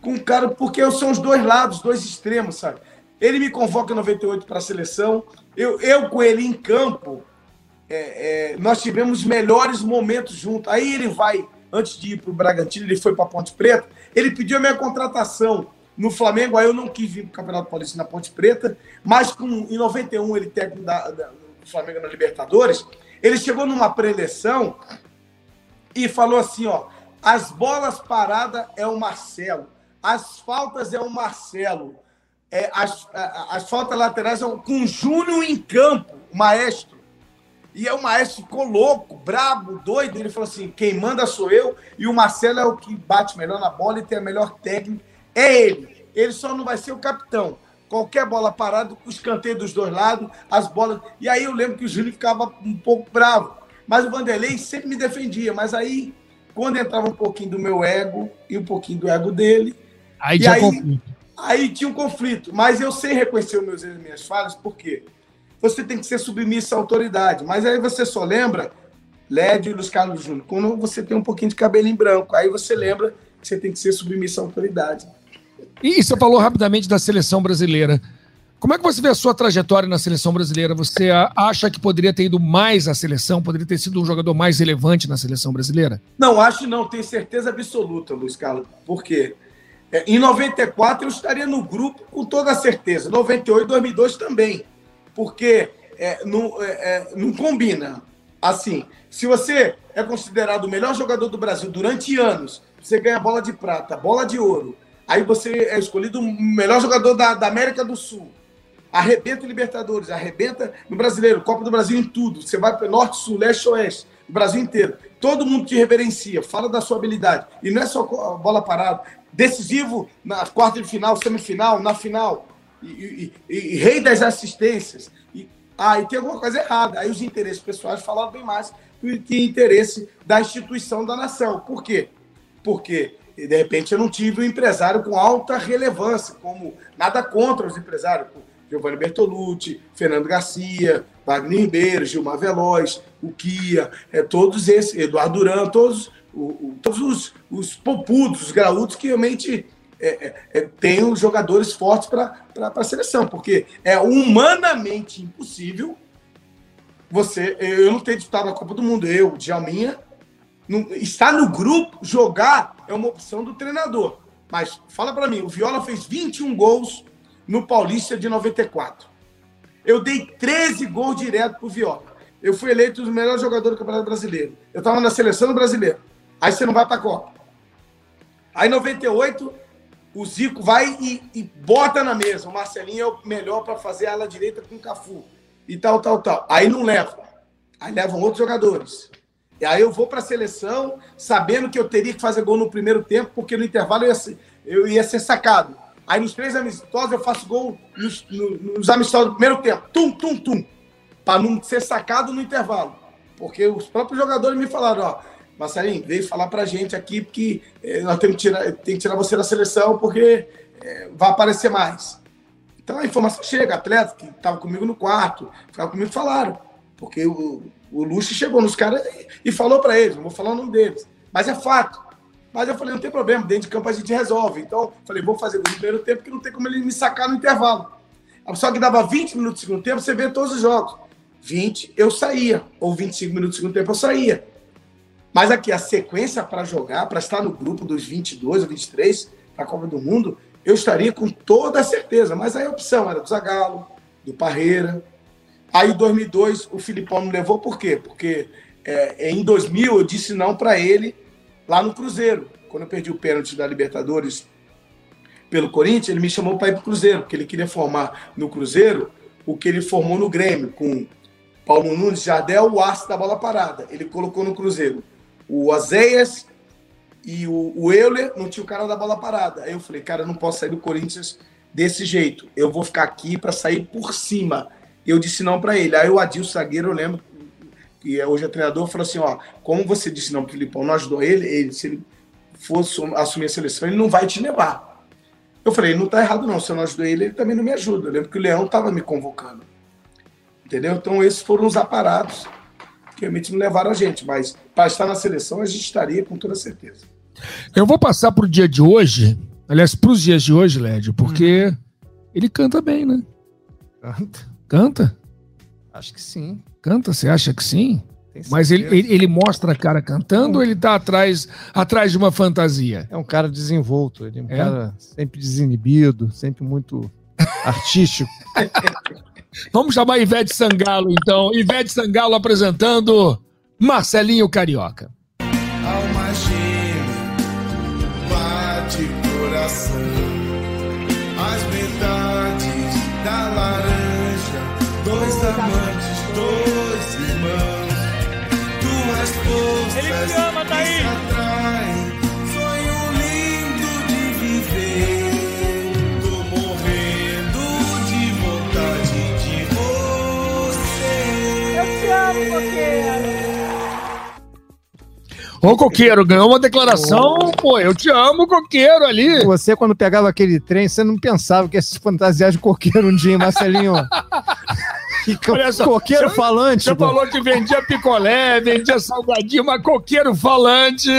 com o cara, porque são os dois lados, dois extremos, sabe? Ele me convoca em 98 para a seleção, eu, eu com ele em campo, é, é, nós tivemos melhores momentos juntos. Aí ele vai, antes de ir para o Bragantino, ele foi para Ponte Preta, ele pediu a minha contratação no Flamengo, aí eu não quis vir para o Campeonato Paulista na Ponte Preta, mas com, em 91 ele técnico da, do Flamengo na Libertadores, ele chegou numa preleção e falou assim, ó, as bolas paradas é o Marcelo as faltas é o Marcelo. É, as, as faltas laterais com o Júnior em campo, o maestro. E aí o maestro ficou louco, brabo, doido. Ele falou assim: quem manda sou eu, e o Marcelo é o que bate melhor na bola e tem a melhor técnica. É ele. Ele só não vai ser o capitão. Qualquer bola parada, o escanteio dos dois lados, as bolas. E aí eu lembro que o Júnior ficava um pouco bravo. Mas o Vanderlei sempre me defendia. Mas aí, quando entrava um pouquinho do meu ego e um pouquinho do ego dele, Aí tinha aí, conflito. Aí tinha um conflito. Mas eu sei reconhecer meus e minhas falhas, por quê? Você tem que ser submisso à autoridade. Mas aí você só lembra, Lédio e Luiz Carlos Júnior, quando você tem um pouquinho de cabelo em branco. Aí você lembra que você tem que ser submisso à autoridade. E você falou rapidamente da seleção brasileira. Como é que você vê a sua trajetória na seleção brasileira? Você acha que poderia ter ido mais à seleção? Poderia ter sido um jogador mais relevante na seleção brasileira? Não, acho não. Tenho certeza absoluta, Luiz Carlos. Por quê? É, em 94 eu estaria no grupo com toda certeza. 98, 2002 também. porque é, não, é, é, não combina. Assim, se você é considerado o melhor jogador do Brasil durante anos, você ganha bola de prata, bola de ouro, aí você é escolhido o melhor jogador da, da América do Sul, arrebenta Libertadores, arrebenta no Brasileiro, Copa do Brasil em tudo, você vai para Norte, Sul, Leste, Oeste, o Brasil inteiro. Todo mundo te reverencia, fala da sua habilidade. E não é só bola parada. Decisivo na quarta de final, semifinal, na final. E, e, e, e rei das assistências. E, ah, e tem alguma coisa errada. Aí os interesses pessoais falaram bem mais do que interesse da instituição da nação. Por quê? Porque, de repente, eu não tive um empresário com alta relevância, como nada contra os empresários. Giovanni Bertolucci, Fernando Garcia, Wagner Ribeiro, Gilmar Veloz, o Kia, é, todos esses, Eduardo Duran, todos, o, o, todos os, os popudos, os graúdos que realmente é, é, é têm os jogadores fortes para a seleção, porque é humanamente impossível você. Eu não ter disputado a Copa do Mundo, eu, Djalminha, não, estar no grupo, jogar é uma opção do treinador. Mas fala para mim, o Viola fez 21 gols no Paulista de 94. Eu dei 13 gols direto pro Viola. Eu fui eleito o melhor jogador do Campeonato Brasileiro. Eu estava na seleção brasileira. Aí você não vai para a Copa. Aí em 98, o Zico vai e, e, bota na mesa. O Marcelinho é o melhor para fazer a ala direita com o Cafu. E tal, tal, tal. Aí não leva. Aí levam outros jogadores. E aí eu vou para a seleção sabendo que eu teria que fazer gol no primeiro tempo, porque no intervalo eu ia ser, eu ia ser sacado. Aí nos três amistosos eu faço gol nos, nos amistosos do primeiro tempo. Tum, tum, tum. Para não ser sacado no intervalo. Porque os próprios jogadores me falaram, ó, Marcelinho, veio falar pra gente aqui que eh, nós temos que tirar, tem que tirar você da seleção porque eh, vai aparecer mais. Então a informação chega, atleta que estava comigo no quarto, ficava comigo, falaram. Porque o, o chegou nos caras e, e falou para eles, não vou falar o nome deles. Mas é fato. Mas eu falei, não tem problema, dentro de campo a gente resolve. Então, falei, vou fazer o primeiro tempo, que não tem como ele me sacar no intervalo. Só que dava 20 minutos do segundo tempo, você vê todos os jogos. 20, eu saía. Ou 25 minutos do segundo tempo, eu saía. Mas aqui, a sequência para jogar, para estar no grupo dos 22 ou 23 para a Copa do Mundo, eu estaria com toda certeza. Mas aí a opção era do Zagallo, do Parreira. Aí, em 2002, o Filipão me levou, por quê? Porque é, em 2000 eu disse não para ele lá no Cruzeiro. Quando eu perdi o pênalti da Libertadores pelo Corinthians, ele me chamou para ir para o Cruzeiro, porque ele queria formar no Cruzeiro o que ele formou no Grêmio, com Paulo Nunes, Jardel, o aço da bola parada. Ele colocou no Cruzeiro o Azeias e o, o Euler, não tinha o cara da bola parada. Aí eu falei, cara, eu não posso sair do Corinthians desse jeito. Eu vou ficar aqui para sair por cima. Eu disse não para ele. Aí o Adilson Zagueiro, eu lembro, que é hoje é treinador, falou assim: ó, como você disse não pro Filipão, não ajudou ele, ele, se ele fosse assumir a seleção, ele não vai te levar. Eu falei, não tá errado não, se eu não ajudei ele, ele também não me ajuda. Eu lembro que o Leão tava me convocando. Entendeu? Então esses foram os aparatos que realmente não levaram a gente, mas para estar na seleção a gente estaria com toda certeza. Eu vou passar pro dia de hoje, aliás, para os dias de hoje, Lédio, porque hum. ele canta bem, né? Canta. Canta? Acho que sim. Canta, você acha que sim? Mas ele, ele, ele, mostra a cara cantando ou ele tá atrás, atrás de uma fantasia? É um cara desenvolto, ele é um é? cara sempre desinibido, sempre muito artístico. Vamos chamar Ivete Sangalo, então. Ivete Sangalo apresentando Marcelinho Carioca. Alma gêmea, bate coração, as metades da laranja, dois amantes te ama, tá aí. Sonho lindo de viver. Tô morrendo de vontade de você. Eu te amo, coqueiro. Ô, coqueiro, ganhou uma declaração, oh. pô, eu te amo, coqueiro ali. Você, quando pegava aquele trem, você não pensava que esses fantasiar de coqueiro um dia, Marcelinho. Olha só, coqueiro você, falante. Você pô. falou que vendia picolé, vendia salgadinho, mas coqueiro falante.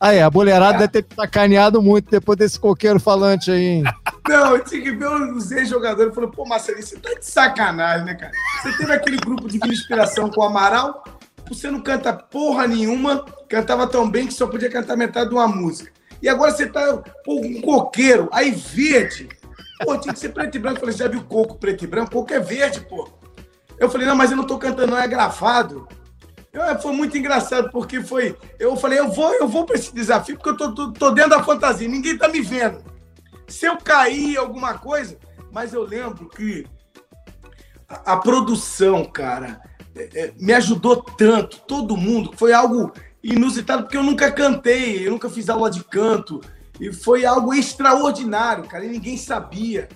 Aí, a boleirada deve ter sacaneado muito depois desse coqueiro falante aí, hein? Não, eu tinha que ver os ex-jogadores e falou, pô, Marcelinho, você tá de sacanagem, né, cara? Você teve aquele grupo de inspiração com o Amaral, você não canta porra nenhuma, cantava tão bem que só podia cantar metade de uma música. E agora você tá, pô, um coqueiro, aí verde. Pô, tinha que ser preto e branco. Eu falei, já viu coco preto e branco? Coco é verde, pô. Eu falei, não, mas eu não tô cantando, não é gravado. Eu- foi muito engraçado, porque foi. Eu falei, eu vou, eu vou para esse desafio, porque eu tô, tô, tô dentro da fantasia, ninguém tá me vendo. Se eu cair alguma coisa, mas eu lembro que a, a produção, cara, é, é, me ajudou tanto, todo mundo, foi algo inusitado, porque eu nunca cantei, eu nunca fiz aula de canto, e foi algo extraordinário, cara, e ninguém sabia.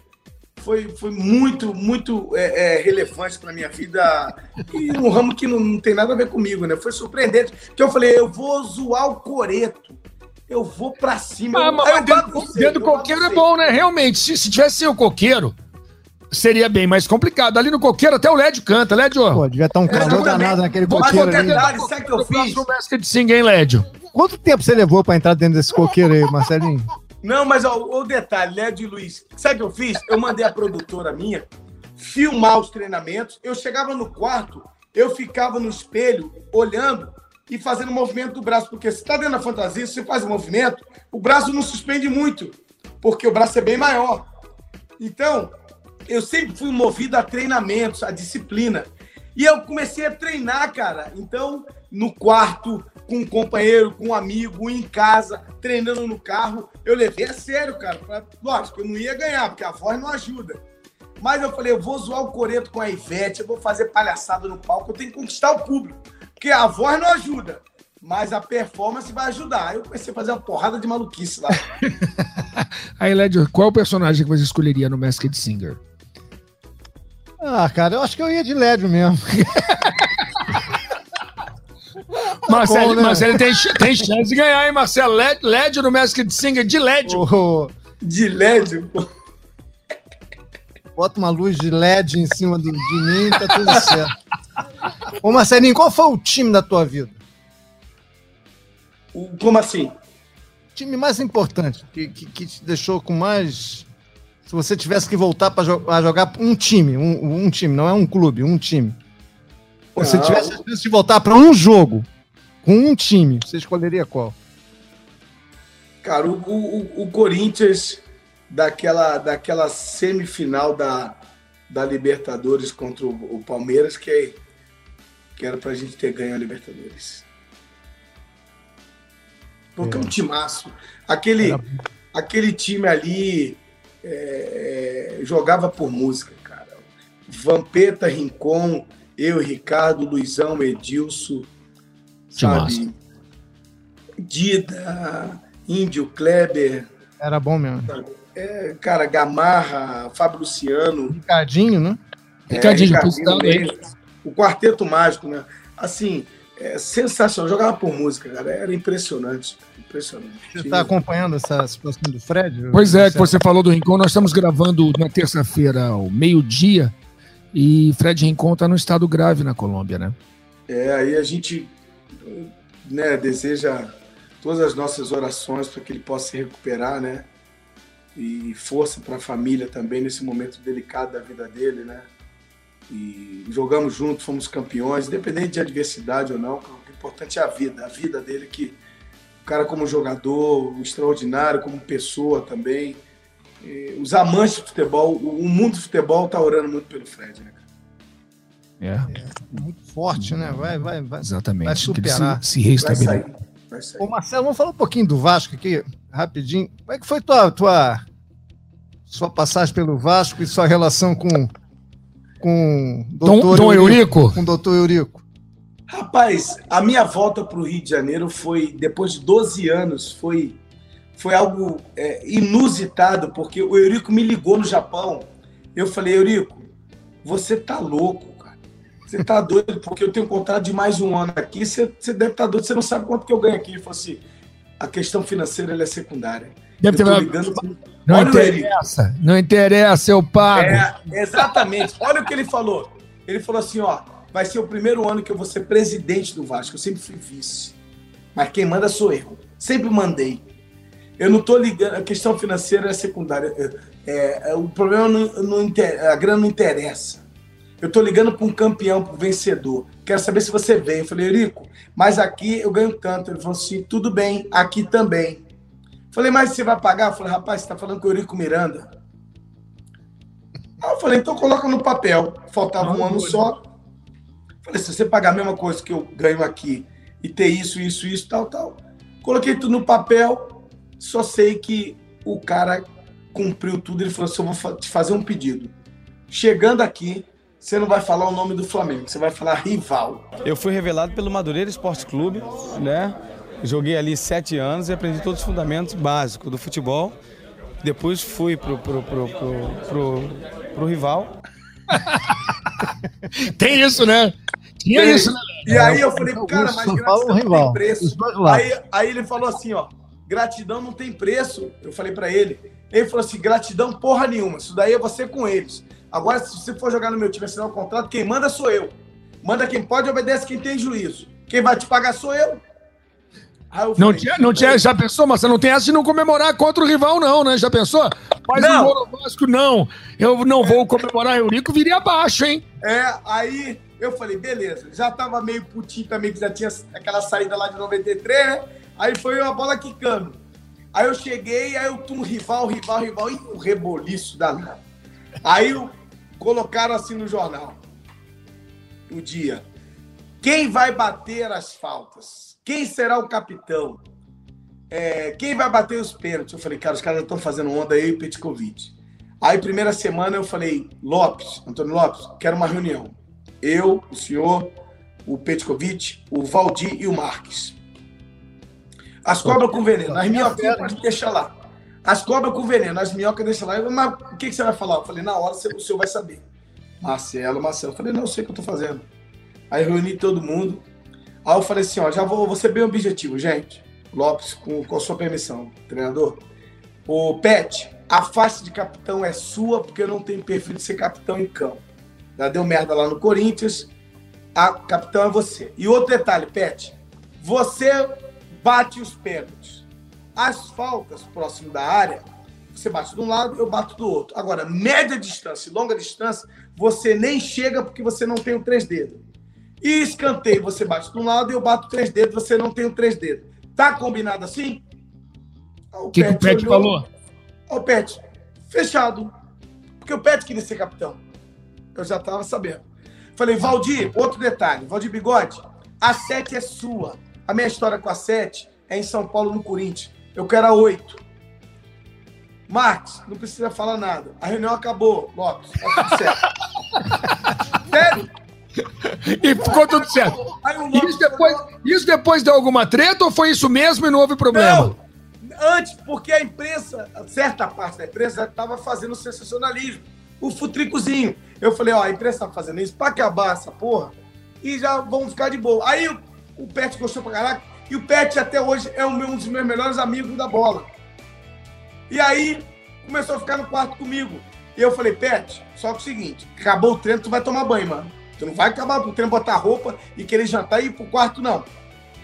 Foi, foi muito, muito é, é, relevante para minha vida e um ramo que não, não tem nada a ver comigo, né? Foi surpreendente, porque eu falei, eu vou zoar o coreto, eu vou pra cima. Ah, eu, mas aí eu dentro, dentro do coqueiro é bom, né? Realmente, se, se tivesse o coqueiro, seria bem mais complicado. Ali no coqueiro até o Lédio canta. Lédio, Pô, devia estar um calor danado naquele Mas coqueiro qualquer ali. detalhe, sabe o que eu fiz? no Masked Singer, hein, Lédio? Quanto tempo você levou pra entrar dentro desse coqueiro aí, Marcelinho? Não, mas ó, o detalhe, Lédio e Luiz, sabe o que eu fiz? Eu mandei a produtora minha filmar os treinamentos. Eu chegava no quarto, eu ficava no espelho olhando e fazendo movimento do braço, porque se tá dentro da fantasia, se você faz o movimento, o braço não suspende muito, porque o braço é bem maior. Então, eu sempre fui movido a treinamentos, a disciplina. E eu comecei a treinar, cara. Então, no quarto, com um companheiro, com um amigo, em casa, treinando no carro, eu levei a sério, cara. Pra- Lógico, eu não ia ganhar, porque a voz não ajuda. Mas eu falei, eu vou zoar o Coreto com a Ivete, eu vou fazer palhaçada no palco, eu tenho que conquistar o público. Porque a voz não ajuda, mas a performance vai ajudar. Aí eu comecei a fazer uma porrada de maluquice lá. Aí, Lédio, qual o personagem que você escolheria no Masked Singer? Ah, cara, eu acho que eu ia de Lédio mesmo. Marcelo, bom, né? Marcelo tem, tem chance de ganhar, hein, Marcelo? Lé- Lédio no Masked Singer de Lédio. Ô, De LED, pô. Bota uma luz de LED em cima do- de mim, tá tudo certo. Ô, Marcelinho, qual foi o time da tua vida? O- como assim? O time mais importante, que, que, que te deixou com mais. Se você tivesse que voltar para jogar um time, um, um time, não é um clube, um time. Se você tivesse a chance de voltar para um jogo com um time, você escolheria qual? Cara, o, o, o Corinthians, daquela, daquela semifinal da, da Libertadores contra o, o Palmeiras, que, é, que era pra gente ter ganho a Libertadores. Porque é um timaço. Aquele, aquele time ali é, é, jogava por música, cara. Vampeta, Rincon, eu, Ricardo, Luizão, Edilson, Sabe? Dida, Índio, Kleber, Era bom mesmo. é, cara, Gamarra, Fábio Luciano, Ricardinho, né? Ricardinho, já Ricardinho aí. Mendes, o Quarteto Mágico, né? Assim, é sensacional. Jogava por música, cara. Era impressionante. Impressionante. Você está acompanhando essa situação do Fred? Pois é, que você falou do Rincon. Nós estamos gravando na terça-feira, ao meio-dia, e Fred Rincon está no estado grave na Colômbia, né? É, aí a gente né, deseja todas as nossas orações para que ele possa se recuperar, né? E força para a família também nesse momento delicado da vida dele, né? E jogamos juntos, fomos campeões, independente de adversidade ou não, o importante é a vida, a vida dele que o cara como jogador, extraordinário, como pessoa também. Os amantes de futebol, o mundo do futebol tá orando muito pelo Fred, né? Cara? É, Muito forte, né? Vai, vai, vai. exatamente. Vai superar. se, se sair. Ô, Marcelo, vamos falar um pouquinho do Vasco aqui, rapidinho. Como é que foi tua, tua sua passagem pelo Vasco e sua relação com com o Dom, Dom Eurico? Com o doutor Eurico. Rapaz, a minha volta para o Rio de Janeiro foi, depois de 12 anos, foi, foi algo é, inusitado, porque o Eurico me ligou no Japão. Eu falei, Eurico, você tá louco. Você tá doido, porque eu tenho um contrato de mais um ano aqui, você, você deve estar doido, você não sabe quanto que eu ganho aqui. Ele falou assim, a questão financeira é secundária. Deve ter ligando... Não Olha interessa, não interessa, eu pago. É, exatamente. Olha o que ele falou. Ele falou assim, ó, vai ser o primeiro ano que eu vou ser presidente do Vasco. Eu sempre fui vice. Mas quem manda sou eu. Sempre mandei. Eu não tô ligando, a questão financeira é secundária. É, é, o problema não, não inter- a grana não interessa. Eu tô ligando para um campeão, para um vencedor. Quero saber se você vem. Eu falei, Eurico, mas aqui eu ganho tanto. Ele falou assim, tudo bem, aqui também. Falei, mas você vai pagar? Eu falei, rapaz, você tá falando com o Eurico Miranda? Aí eu falei, então coloca no papel. Faltava um ano só. Falei, se você pagar a mesma coisa que eu ganho aqui e ter isso, isso, isso, tal, tal. Coloquei tudo no papel, só sei que o cara cumpriu tudo. Ele falou assim: eu vou te fazer um pedido. Chegando aqui, você não vai falar o nome do Flamengo, você vai falar rival. Eu fui revelado pelo Madureira Esporte Clube, né? Joguei ali sete anos e aprendi todos os fundamentos básicos do futebol. Depois fui pro, pro, pro, pro, pro, pro rival. Tem isso, né? Tinha Tem. isso, né? E aí eu falei, o cara, mas é gratidão não rival, tem preço. Aí, aí ele falou assim, ó, gratidão não tem preço. Eu falei pra ele. Ele falou assim, gratidão porra nenhuma. Isso daí é você com eles. Agora, se você for jogar no meu time, assinar o contrato, quem manda sou eu. Manda quem pode, obedece quem tem juízo. Quem vai te pagar sou eu. Aí eu Não falei, tinha, não tinha, já pensou, mas você não tem essa de não comemorar contra o rival, não, né? Já pensou? Faz um Não. gol no Vasco, não. Eu não vou comemorar Eurico, viria abaixo, hein? É, aí eu falei, beleza. Já tava meio putinho também, que já tinha aquela saída lá de 93, né? Aí foi uma bola quicando. Aí eu cheguei, aí eu tum, rival, rival, rival, e um reboliço danado. Aí eu- colocaram assim no jornal, o dia. Quem vai bater as faltas? Quem será o capitão? É, quem vai bater os pênaltis? Eu falei, cara, os caras já estão fazendo onda aí, Petkovic. Aí, primeira semana, eu falei, Lopes, Antônio Lopes, quero uma reunião. Eu, o senhor, o Petkovic, o Valdir e o Marques. As cobras com veneno, as minhoquinhas pode deixar lá. As cobras com veneno, as minhocas deixa lá. Eu, Mas o que, que você vai falar? Eu falei, na hora você- o senhor vai saber. Marcelo, Marcelo. Eu falei, não, eu sei o que eu tô fazendo. Aí reuni todo mundo. Aí eu falei assim, ó, já vou, vou ser bem objetivo, gente. Lopes, com, com a sua permissão, treinador. O Pet, a face de capitão é sua, porque eu não tenho perfil de ser capitão em campo. Já deu merda lá no Corinthians. A capitão é você. E outro detalhe, Pet, você bate os pênaltis. As faltas próximo da área, você bate de um lado, eu bato do outro. Agora, média distância e longa distância, você nem chega porque você não tem o três dedos. E escanteio, você bate de um lado e eu bato três dedos, você não tem o três dedos. Tá combinado assim? O que, que o Pet olhou. falou? Ó, o Pet, fechado. Porque o Pet queria ser capitão. Eu já tava sabendo. Falei, Valdir, outro detalhe. Valdir Bigode, a 7 é sua. A minha história com a 7 é em São Paulo, no Corinthians. Eu quero a 8. Marcos, não precisa falar nada. A reunião acabou, Lopes. Tá tudo certo. Sério? E ficou tudo certo. Isso depois, isso depois deu alguma treta ou foi isso mesmo e não houve problema? Não! Antes, porque a imprensa, certa parte da imprensa, estava fazendo sensacionalismo. O futricozinho. Eu falei, ó, a imprensa tá fazendo isso para acabar essa porra e já vão ficar de boa. Aí o, o Pet gostou pra caraca e o Pet até hoje é um dos meus melhores amigos da bola. E aí começou a ficar no quarto comigo. E eu falei, Pet, só que o seguinte, acabou o treino, tu vai tomar banho, mano. Tu não vai acabar o treino, botar roupa e querer jantar e ir pro quarto, não.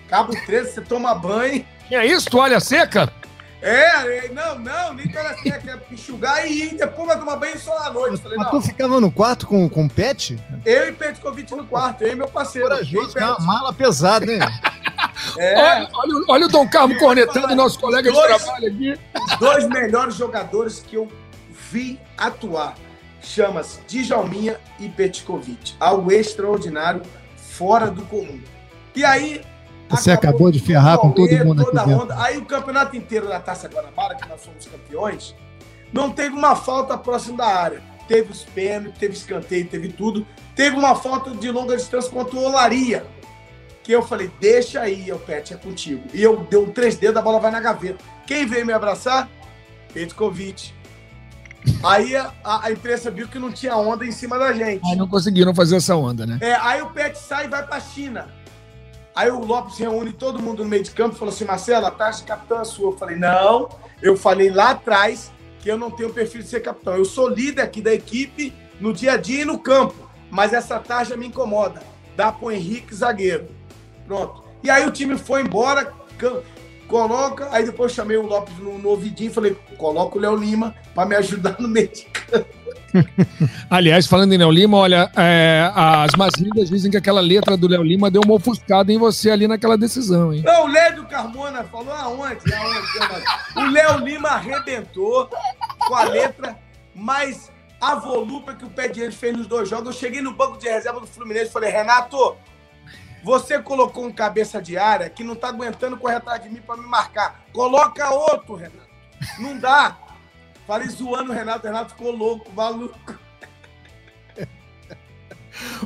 Acaba o treino, você toma banho. E é isso, toalha seca? É, é, não, não, nem toda seca, quer enxugar e ir, depois vai tomar banho só à noite. Falei, Mas não, tu ficava no quarto com, com o pet? eu e Petkovic no quarto, eu e meu parceiro. Corajoso, que é uma mala pesada, hein? É, Olha, olha, olha o Dom Carmo cornetando nosso colega de Dois. trabalho aqui. os dois melhores jogadores que eu vi atuar. Chama-se Djalminha e Petkovic. Algo extraordinário, fora do comum. E aí. Você acabou de ferrar com todo mundo aqui toda onda. Aí o campeonato inteiro da Taça Guanabara, que nós fomos campeões, não teve uma falta próximo da área. Teve os pênaltis, teve escanteio, teve tudo. Teve uma falta de longa distância contra o Olaria. Que eu falei, deixa aí, eu Pet, é contigo. E eu dei um três dedos, a bola vai na gaveta. Quem veio me abraçar? Petkovic. Aí a, a- imprensa viu que não tinha onda em cima da gente. Aí não conseguiram fazer essa onda, né? É, aí o Pet sai e vai pra China. Aí o Lopes reúne todo mundo no meio de campo e falou assim: Marcelo, a taxa de capitão é sua. Eu falei: não, eu falei lá atrás que eu não tenho perfil de ser capitão. Eu sou líder aqui da equipe no dia a dia e no campo, mas essa taxa me incomoda. Dá pro Henrique zagueiro. Pronto. E aí o time foi embora, coloca. Aí depois eu chamei o Lopes no, no ouvidinho e falei: coloca o Léo Lima pra me ajudar no meio de campo. Aliás, falando em Léo Lima, olha, é, as más línguas dizem que aquela letra do Léo Lima deu uma ofuscada em você ali naquela decisão, hein? Não, o Lédio Carmona falou aonde? aonde? O Léo Lima arrebentou com a letra, mas A volúpia que o pé direito fez nos dois jogos. Eu cheguei no banco de reserva do Fluminense e falei, Renato, você colocou um cabeça de área que não tá aguentando correr atrás de mim para me marcar. Coloca outro, Renato. Não dá. Falei zoando o Renato. O Renato ficou louco, maluco.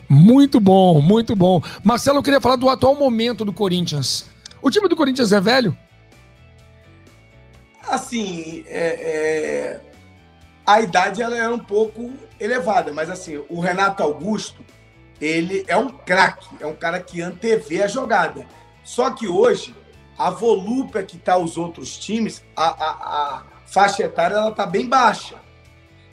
Muito bom, muito bom. Marcelo, eu queria falar do atual momento do Corinthians. O time do Corinthians é velho? Assim, é, é, a idade ela era um pouco elevada, mas assim, o Renato Augusto, ele é um craque, é um cara que antevê a jogada. Só que hoje, a volúpia que tá os outros times, a, a, a faixa etária ela tá bem baixa.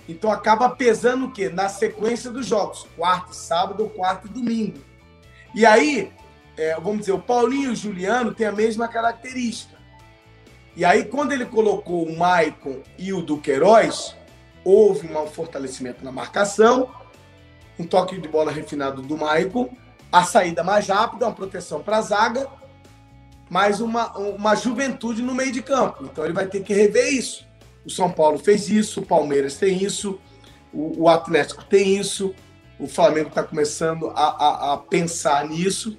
Então acaba pesando o quê? Na sequência dos jogos, quarto, sábado, quarto e domingo. E aí, é, vamos dizer, o Paulinho e o Juliano têm a mesma característica. E aí, quando ele colocou o Maicon e o Duqueiroz, houve um fortalecimento na marcação, um toque de bola refinado do Maicon, a saída mais rápida, uma proteção para a zaga, mais uma, uma juventude no meio de campo. Então ele vai ter que rever isso. O São Paulo fez isso, o Palmeiras tem isso, o, o Atlético tem isso, o Flamengo está começando a, a, a, pensar nisso.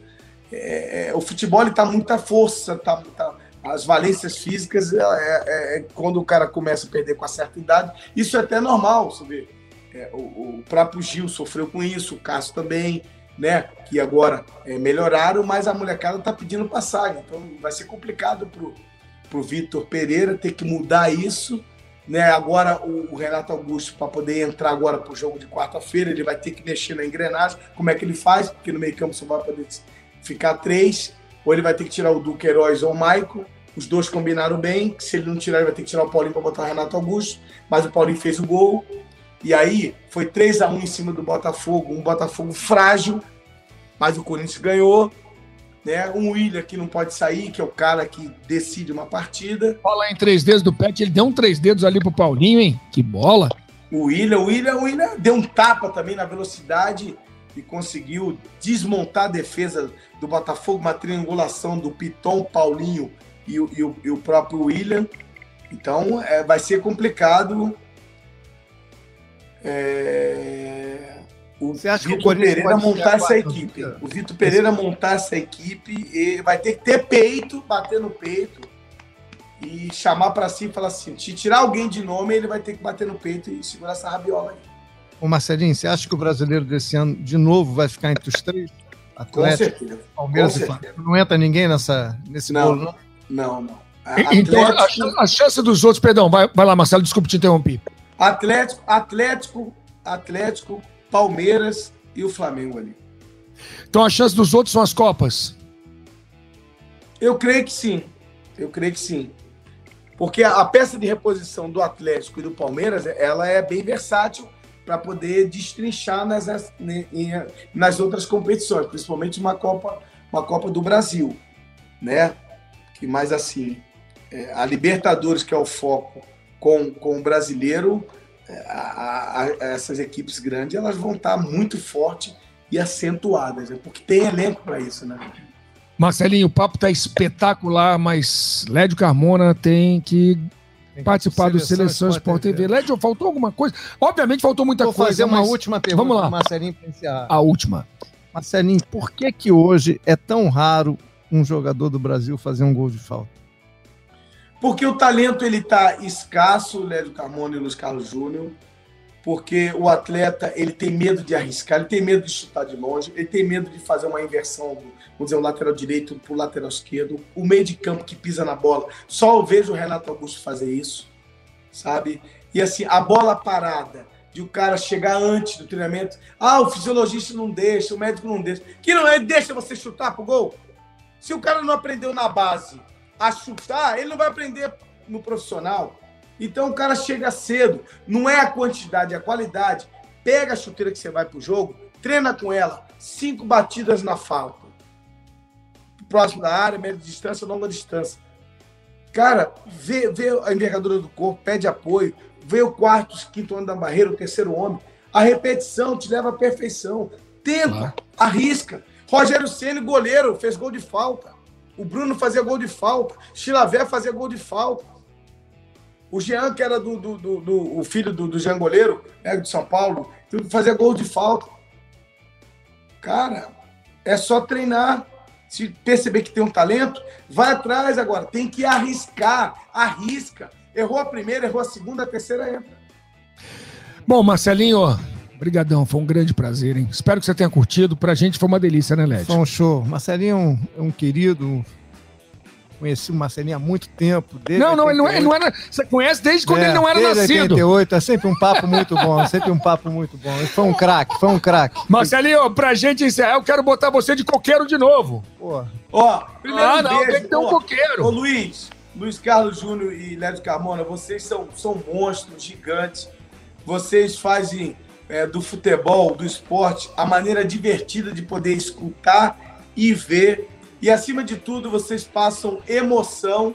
É, é, o futebol está muita força, tá, tá, as valências físicas, é, é, é, quando o cara começa a perder com a certa idade, isso é até normal, você vê. É, o, o, próprio Gil sofreu com isso, o Cássio também, né? Que agora é, melhoraram, mas a molecada está pedindo passagem. Então vai ser complicado para o Vitor Pereira ter que mudar isso. Né? Agora o, o Renato Augusto, para poder entrar agora para o jogo de quarta-feira, ele vai ter que mexer na engrenagem. Como é que ele faz? Porque no meio campo só vai poder ficar três ou ele vai ter que tirar o Duqueiroz ou o Maico. Os dois combinaram bem. Se ele não tirar, ele vai ter que tirar o Paulinho para botar o Renato Augusto. Mas o Paulinho fez o gol. E aí foi 3 a 1 em cima do Botafogo. Um Botafogo frágil, mas o Corinthians ganhou. Né? Um William que não pode sair, que é o cara que decide uma partida. Falar em três dedos do Pet, ele deu um três dedos ali pro Paulinho, hein? Que bola! O William, o William, o William deu um tapa também na velocidade e conseguiu desmontar a defesa do Botafogo, uma triangulação do Piton, Paulinho e o, e o, e o próprio William. Então é, vai ser complicado. É... O Você acha que o Vitor Corinthians Pereira montar essa equipe. O Vitor Pereira montar essa equipe e vai ter que ter peito, bater no peito e chamar para si e falar assim: se tirar alguém de nome, ele vai ter que bater no peito e segurar essa rabiola aí. Ô Marcelinho, você acha que o brasileiro desse ano, de novo, vai ficar entre os três? Com Atlético, certeza. Palmeiras com e Flamengo. Não entra ninguém nessa, nesse Não. bolo, não? Não, não. A- Então, a, Atlético- chan- a chance dos outros, perdão, vai, vai lá, Marcelo, desculpa te interromper. Atlético, Atlético, Atlético, Palmeiras e o Flamengo ali. Então a chance dos outros são as Copas. Eu creio que sim. Eu creio que sim. Porque a peça de reposição do Atlético e do Palmeiras, ela é bem versátil para poder destrinchar nas, em- nas outras competições, principalmente uma Copa, uma Copa do Brasil, né? Que mais assim, é, a Libertadores, que é o foco com, com o brasileiro, é, a- a- a- essas equipes grandes, elas vão estar muito fortes e acentuadas, né? porque tem elenco para isso, né? Marcelinho, o papo tá espetacular, mas Lédio Carmona tem que participar do Seleção Sport TV. Lédio, faltou alguma coisa? Obviamente faltou muita Vou coisa, fazer uma mas última pergunta Vamos lá. Marcelinho para encerrar. a última. Marcelinho, por que que hoje é tão raro um jogador do Brasil fazer um gol de falta? Porque o talento ele tá escasso, Lédio Carmona e Luiz Carlos Júnior, porque o atleta ele tem medo de arriscar, ele tem medo de chutar de longe, ele tem medo de fazer uma inversão, vamos dizer, o lateral direito para o lateral esquerdo, o meio de campo que pisa na bola. Só eu vejo o Renato Augusto fazer isso, sabe? E assim, a bola parada, de o cara chegar antes do treinamento, ah, o fisiologista não deixa, o médico não deixa. Que não é, deixa você chutar pro gol? Se o cara não aprendeu na base a chutar, ele não vai aprender no profissional. Então o cara chega cedo, não é a quantidade, é a qualidade. Pega a chuteira que você vai pro jogo, treina com ela, cinco batidas na falta. Próximo da área, média distância, longa distância. Cara, vê, vê a envergadura do corpo, pede apoio, vê o quarto, quinto ano da barreira, o terceiro homem. A repetição te leva à perfeição. Tenta, Claro. arrisca. Rogério Ceni, goleiro, fez gol de falta. O Bruno fazia gol de falta. Chilavé fazia gol de falta. O Jean, que era do, do, do- do- o filho do, do Jean Goleiro, né, de São Paulo, fazia gol de falta. Cara, é só treinar. Se perceber que tem um talento, vai atrás agora. Tem que arriscar. Arrisca. Errou a primeira, errou a segunda, a terceira entra. Bom, Marcelinho, brigadão, foi um grande prazer, hein? Espero que você tenha curtido. Pra gente foi uma delícia, né, Led? Foi um show. Marcelinho é um, é um querido. Conheci o Marcelinho há muito tempo. desde Não, não, ele não, é- ele não 88. era. Você conhece desde quando É, ele não era desde nascido. 88, é sempre um papo muito bom, sempre um papo muito bom. Ele foi um craque, foi um craque. Marcelinho, pra gente encerrar, eu quero botar você de coqueiro de novo. Pô, Ó, primeiro Ah, um não, beijo. tem que ter um coqueiro. Ô, Luiz, Luiz Carlos Júnior e Lédio Carmona, vocês são, são monstros gigantes. Vocês fazem é, do futebol, do esporte, a maneira divertida de poder escutar e ver. E, acima de tudo, vocês passam emoção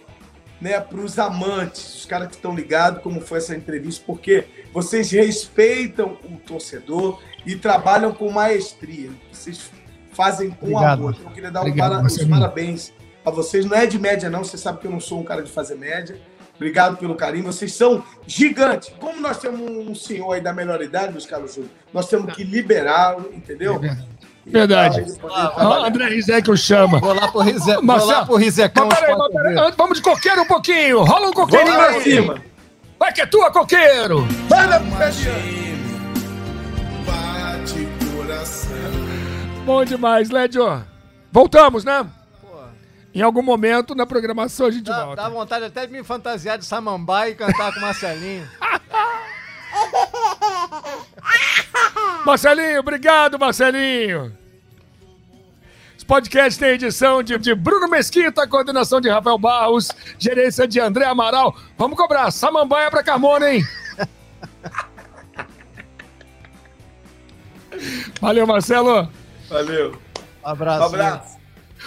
né, para os amantes, os caras que estão ligados, como foi essa entrevista, porque vocês respeitam o torcedor e trabalham com maestria. Vocês fazem com Obrigado. amor. Então, eu queria dar um Obrigado, para- os parabéns a vocês. Não é de média, não. Você sabe que eu não sou um cara de fazer média. Obrigado pelo carinho. Vocês são gigantes. Como nós temos um senhor aí da melhor idade, Luiz Carlos Júnior, nós temos que liberá-lo, entendeu? Verdade. E ele poder Ah. André Rizek o chama. vou lá pro, Rize... vou Marcelo, lá pro Rizecão. Mas peraí, mas peraí, vamos de coqueiro um pouquinho. Rola um coqueirinho Vamos pra aí. cima. Vai que é tua, coqueiro. Manda pro bate coração. Bom demais, Lédio. Voltamos, né? Em algum momento na programação a gente Dá, volta. dá vontade até de me fantasiar de samambaia e cantar com o Marcelinho. Marcelinho, obrigado, Marcelinho. Esse podcast tem edição de, de Bruno Mesquita, coordenação de Rafael Barros, gerência de André Amaral. Vamos cobrar samambaia pra Carmona, hein? Valeu, Marcelo. Valeu. Um abraço. Um abraço.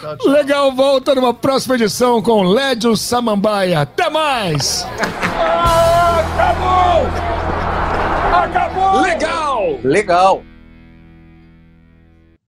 Tchau, tchau. Legal, volta numa próxima edição com Lédio Samambaia. Até mais! Acabou! Acabou! Legal! Legal.